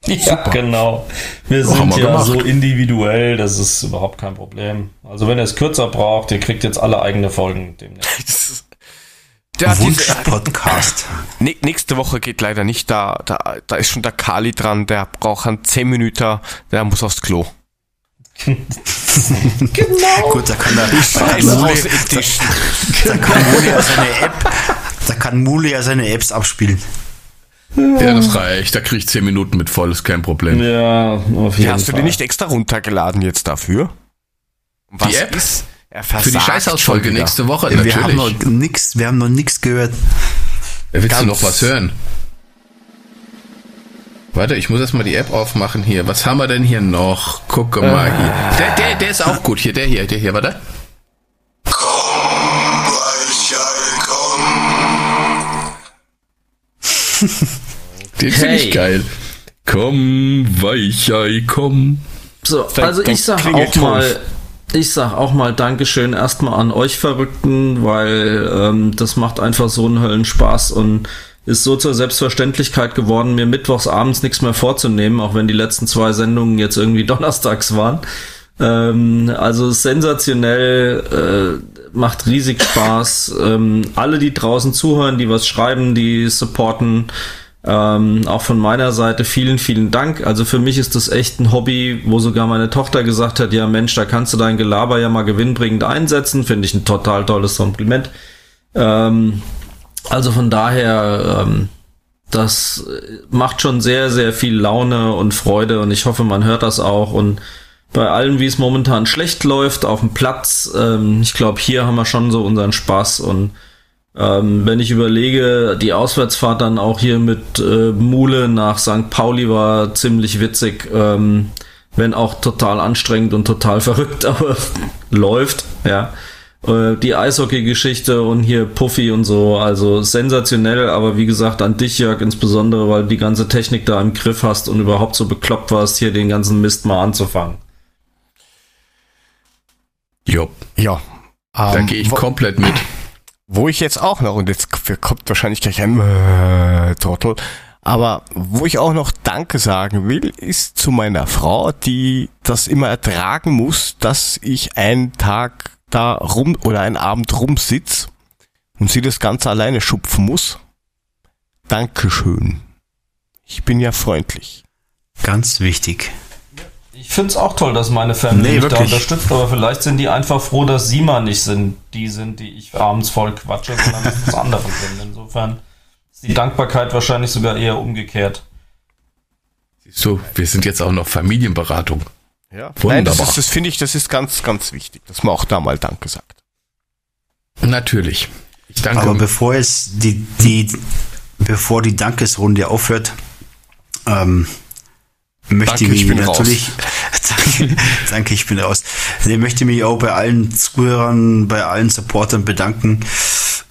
Ja, genau. Wir Haben sind wir ja gemacht. so individuell, das ist überhaupt kein Problem. Also wenn ihr es kürzer braucht, ihr kriegt jetzt alle eigene Folgen demnächst. Wunsch-Podcast. Nä- nächste Woche geht leider nicht, da, da, da ist schon der Kali dran, der braucht einen 10 Minuten, der muss aufs Klo. Gut, da kann der, da Muli, Tisch. da kann Muli ja seine App, da kann Muli ja seine Apps abspielen. Ja, das reicht. Da krieg ich zehn Minuten mit voll, ist kein Problem. Ja, auf Die jeden hast du Fall. dir nicht extra runtergeladen jetzt dafür? Was Die App? Ist? Er Für die Scheißausfolge nächste Woche, Wir haben noch natürlich. nix, wir haben noch nix gehört. Willst du ganz- noch was hören? Warte, ich muss erst mal die App aufmachen hier. Was haben wir denn hier noch? Gucke mal hier. Der, der, der ist auch gut hier, der hier, der hier, warte. Den finde ich Hey. geil. Komm, Weichei, komm. So, also ich sag auch mal, ich sag auch mal Dankeschön erstmal an euch Verrückten, weil ähm, das macht einfach so einen Höllenspaß und ist so zur Selbstverständlichkeit geworden, mir mittwochs abends nichts mehr vorzunehmen, auch wenn die letzten zwei Sendungen jetzt irgendwie donnerstags waren. Ähm, also sensationell, äh, macht riesig Spaß. ähm, alle, die draußen zuhören, die was schreiben, die supporten, ähm, auch von meiner Seite vielen, vielen Dank. Also für mich ist das echt ein Hobby, wo sogar meine Tochter gesagt hat, ja Mensch, da kannst du dein Gelaber ja mal gewinnbringend einsetzen. Finde ich ein total tolles Kompliment. Ähm, also von daher, ähm, das macht schon sehr, sehr viel Laune und Freude und ich hoffe, man hört das auch und bei allem, wie es momentan schlecht läuft auf dem Platz, ähm, ich glaube, hier haben wir schon so unseren Spaß und ähm, wenn ich überlege, die Auswärtsfahrt dann auch hier mit äh, Mule nach St. Pauli war ziemlich witzig, ähm, wenn auch total anstrengend und total verrückt, aber läuft, ja. Äh, Die Eishockey-Geschichte und hier Puffy und so, also sensationell, aber wie gesagt an dich, Jörg, insbesondere, weil du die ganze Technik da im Griff hast und überhaupt so bekloppt warst, hier den ganzen Mist mal anzufangen. Jo, Ja. da Ähm, gehe ich wo, komplett mit. wo ich jetzt auch noch, und jetzt kommt wahrscheinlich gleich ein äh, Trottel, aber wo ich auch noch Danke sagen will, ist zu meiner Frau, die das immer ertragen muss, dass ich einen Tag da rum oder einen Abend rumsitz und sie das Ganze alleine schupfen muss. Dankeschön. Ich bin ja freundlich. Ganz wichtig. Ich finde es auch toll, dass meine Family Nee, mich da wirklich. unterstützt, aber vielleicht sind die einfach froh, dass sie mal nicht sind, die sind, die ich abends voll quatsche, sondern dass das andere sind. Insofern ist die Dankbarkeit wahrscheinlich sogar eher umgekehrt. So, wir sind jetzt auch noch Familienberatung. Ja. Wunderbar. Nein, das ist, das finde ich, das ist ganz, ganz wichtig, dass man auch da mal Danke sagt. Natürlich. Ich danke. Aber bevor es die, die, bevor die Dankesrunde aufhört, ähm, möchte Danke, ich mich ich bin natürlich, danke, danke, ich bin raus. Also Ich möchte mich auch bei allen Zuhörern, bei allen Supportern bedanken.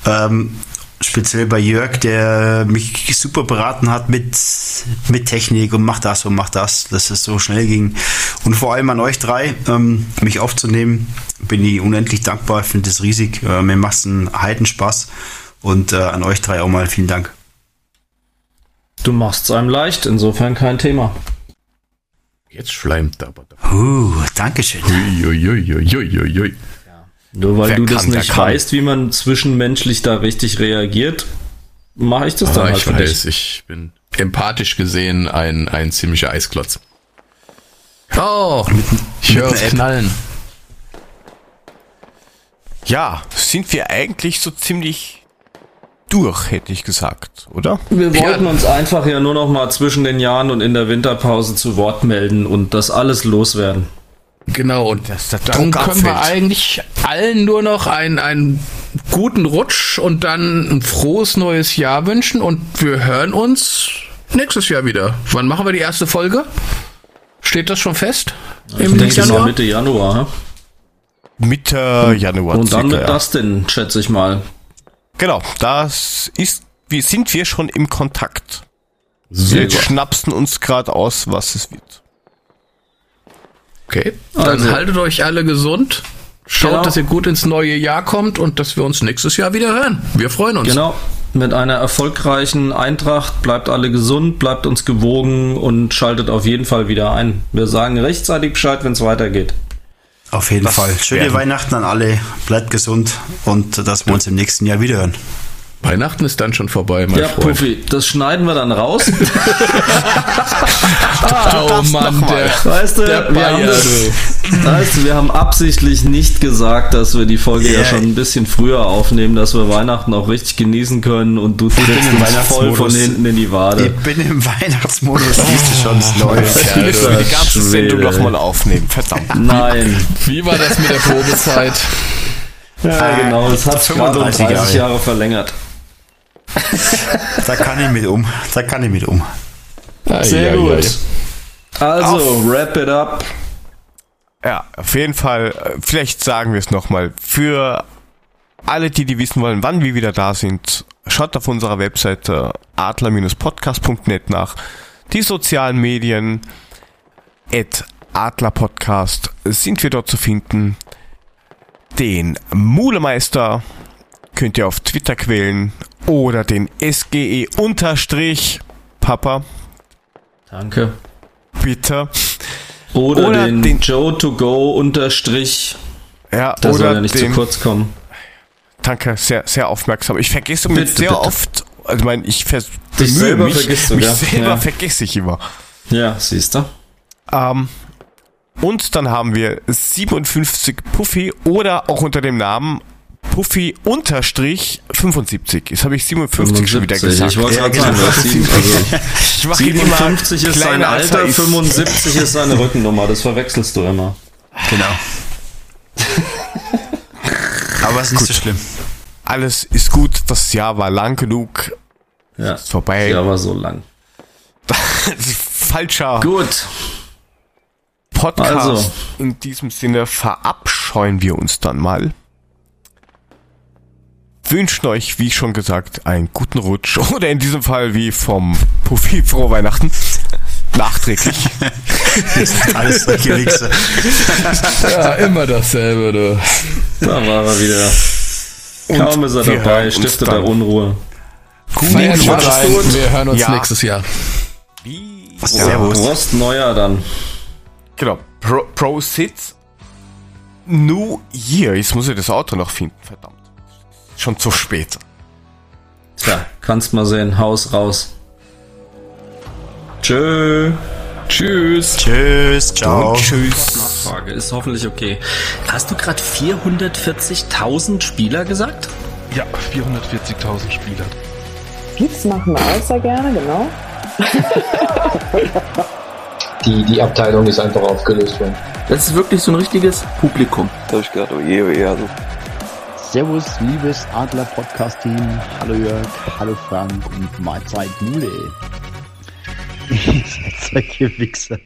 Ähm, speziell bei Jörg, der mich super beraten hat mit, mit Technik und macht das und macht das, dass es so schnell ging. Und vor allem an euch drei, ähm, mich aufzunehmen, bin ich unendlich dankbar, finde es riesig. Äh, mir macht es einen Heidenspaß. Und äh, an euch drei auch mal vielen Dank. Du machst es einem leicht, insofern kein Thema. Jetzt schleimt aber. Uh, Dankeschön. Uiuiuiuiui. Nur weil Wer du das kann, nicht weißt, wie man zwischenmenschlich da richtig reagiert, mache ich das dann Ah, halt ich für dich. weiß, ich bin empathisch gesehen ein, ein ziemlicher Eisklotz. Oh, ich höre knallen. Ja, sind wir eigentlich so ziemlich durch, hätte ich gesagt, oder? Wir Ja. wollten uns einfach ja nur noch mal zwischen den Jahren und in der Winterpause zu Wort melden und das alles loswerden. Genau, und Dass der dann Druck können wir abfällt. eigentlich allen nur noch einen, einen guten Rutsch und dann ein frohes neues Jahr wünschen und wir hören uns nächstes Jahr wieder. Wann machen wir die erste Folge? Steht das schon fest? Im Ich denke so Januar? Mitte Januar. Mitte Januar. Und dann mit ja. Dustin, schätze ich mal. Genau, das ist, wir sind wir schon im Kontakt. Sehr Wir gut. schnapsen uns gerade aus, was es wird. Okay, dann Also- haltet euch alle gesund. Schaut, Genau. dass ihr gut ins neue Jahr kommt und dass wir uns nächstes Jahr wieder hören. Wir freuen uns. Genau. Mit einer erfolgreichen Eintracht bleibt alle gesund, bleibt uns gewogen und schaltet auf jeden Fall wieder ein. Wir sagen rechtzeitig Bescheid, wenn es weitergeht. Auf jeden Das Fall. Schöne werden- Weihnachten an alle. Bleibt gesund und dass wir uns im nächsten Jahr wiederhören. Weihnachten ist dann schon vorbei, mein Ja, Freund. Puffi, das schneiden wir dann raus. oh Mann, der, Weißt du, der wir haben das, du. weißt du, wir haben absichtlich nicht gesagt, dass wir die Folge ja Ja. schon ein bisschen früher aufnehmen, dass wir Weihnachten auch richtig genießen können und du trittst im uns voll von Weihnachtsmodus. hinten in die Ich Wade. bin im Weihnachtsmodus, siehst du schon, das Neue. Ich will Alter für die ganze Sendung noch mal aufnehmen, verdammt. Nein. Wie war das mit der Probezeit? Ja, genau, es hat sich gerade um 35 30 Jahre. Jahre verlängert. Da kann ich mit um. Da kann ich mit um. Sehr Ei, ei, gut. ei. Also, wrap it up. Ja, auf jeden Fall, äh, vielleicht sagen wir es nochmal, für alle, die, die wissen wollen, wann wir wieder da sind, schaut auf unserer Webseite adler-podcast.net nach. Die sozialen Medien, at adlerpodcast, sind wir dort zu finden. Den Mulemeister könnt ihr auf Twitter quälen oder den SGE unterstrich Papa, Danke. bitte. Oder, Oder den, den- Joe to go unterstrich. Ja, Da soll ja nicht den, zu kurz kommen. Danke, sehr, sehr aufmerksam. Ich vergesse mich Bitte, sehr bitte. oft, also ich meine, ich vers Dich selber mich, vergisst mich selber Ja. vergesse ich immer. Ja, siehst du. Ähm, und dann haben wir 57 Puffy oder auch unter dem Namen Puffy unterstrich 75. Jetzt habe ich 57 schon wieder 75. gesagt. Ich wollte Ja, gerade sagen, genau. sieben- also ich mache ihn immer 57 ist sein er Alter, ist. 75 ist seine Rückennummer. Das verwechselst du immer. Genau. Aber es ist nicht so schlimm. Alles ist gut, das Jahr war lang genug. Ja, Ist vorbei. ja aber so lang. Falscher Gut. Podcast. Also. In diesem Sinne verabscheuen wir uns dann mal. Wünschen euch, wie schon gesagt, einen guten Rutsch oder in diesem Fall wie vom Puffy frohe Weihnachten. Nachträglich. Das sind alles solche Wichser. Ja, immer dasselbe, du. Da war er wieder. Kaum ist er dabei, stiftet dann. er Unruhe. Feiert mal macht's rein. gut. Wir hören uns Ja. nächstes Jahr. Servus. Prost Neuer dann. Genau. Pro, Pro Sits New Year. Jetzt muss ich das Auto noch finden. Verdammt. Schon zu spät. Tja, kannst mal sehen. Haus raus. Tschö. Tschüss. Tschüss, ciao. Und tschüss. Frage ist hoffentlich okay. Hast du gerade 440.000 Spieler gesagt? Ja, 440.000 Spieler. Pizza machen wir auch sehr gerne, genau. Die, die Abteilung ist einfach aufgelöst worden. Das ist wirklich so ein richtiges Publikum. Da hab ich gedacht, oh je, oh je, also. Servus, liebes Adler-Podcast-Team. Hallo Jörg, hallo Frank und Mahlzeit Mule. Solche Wichser.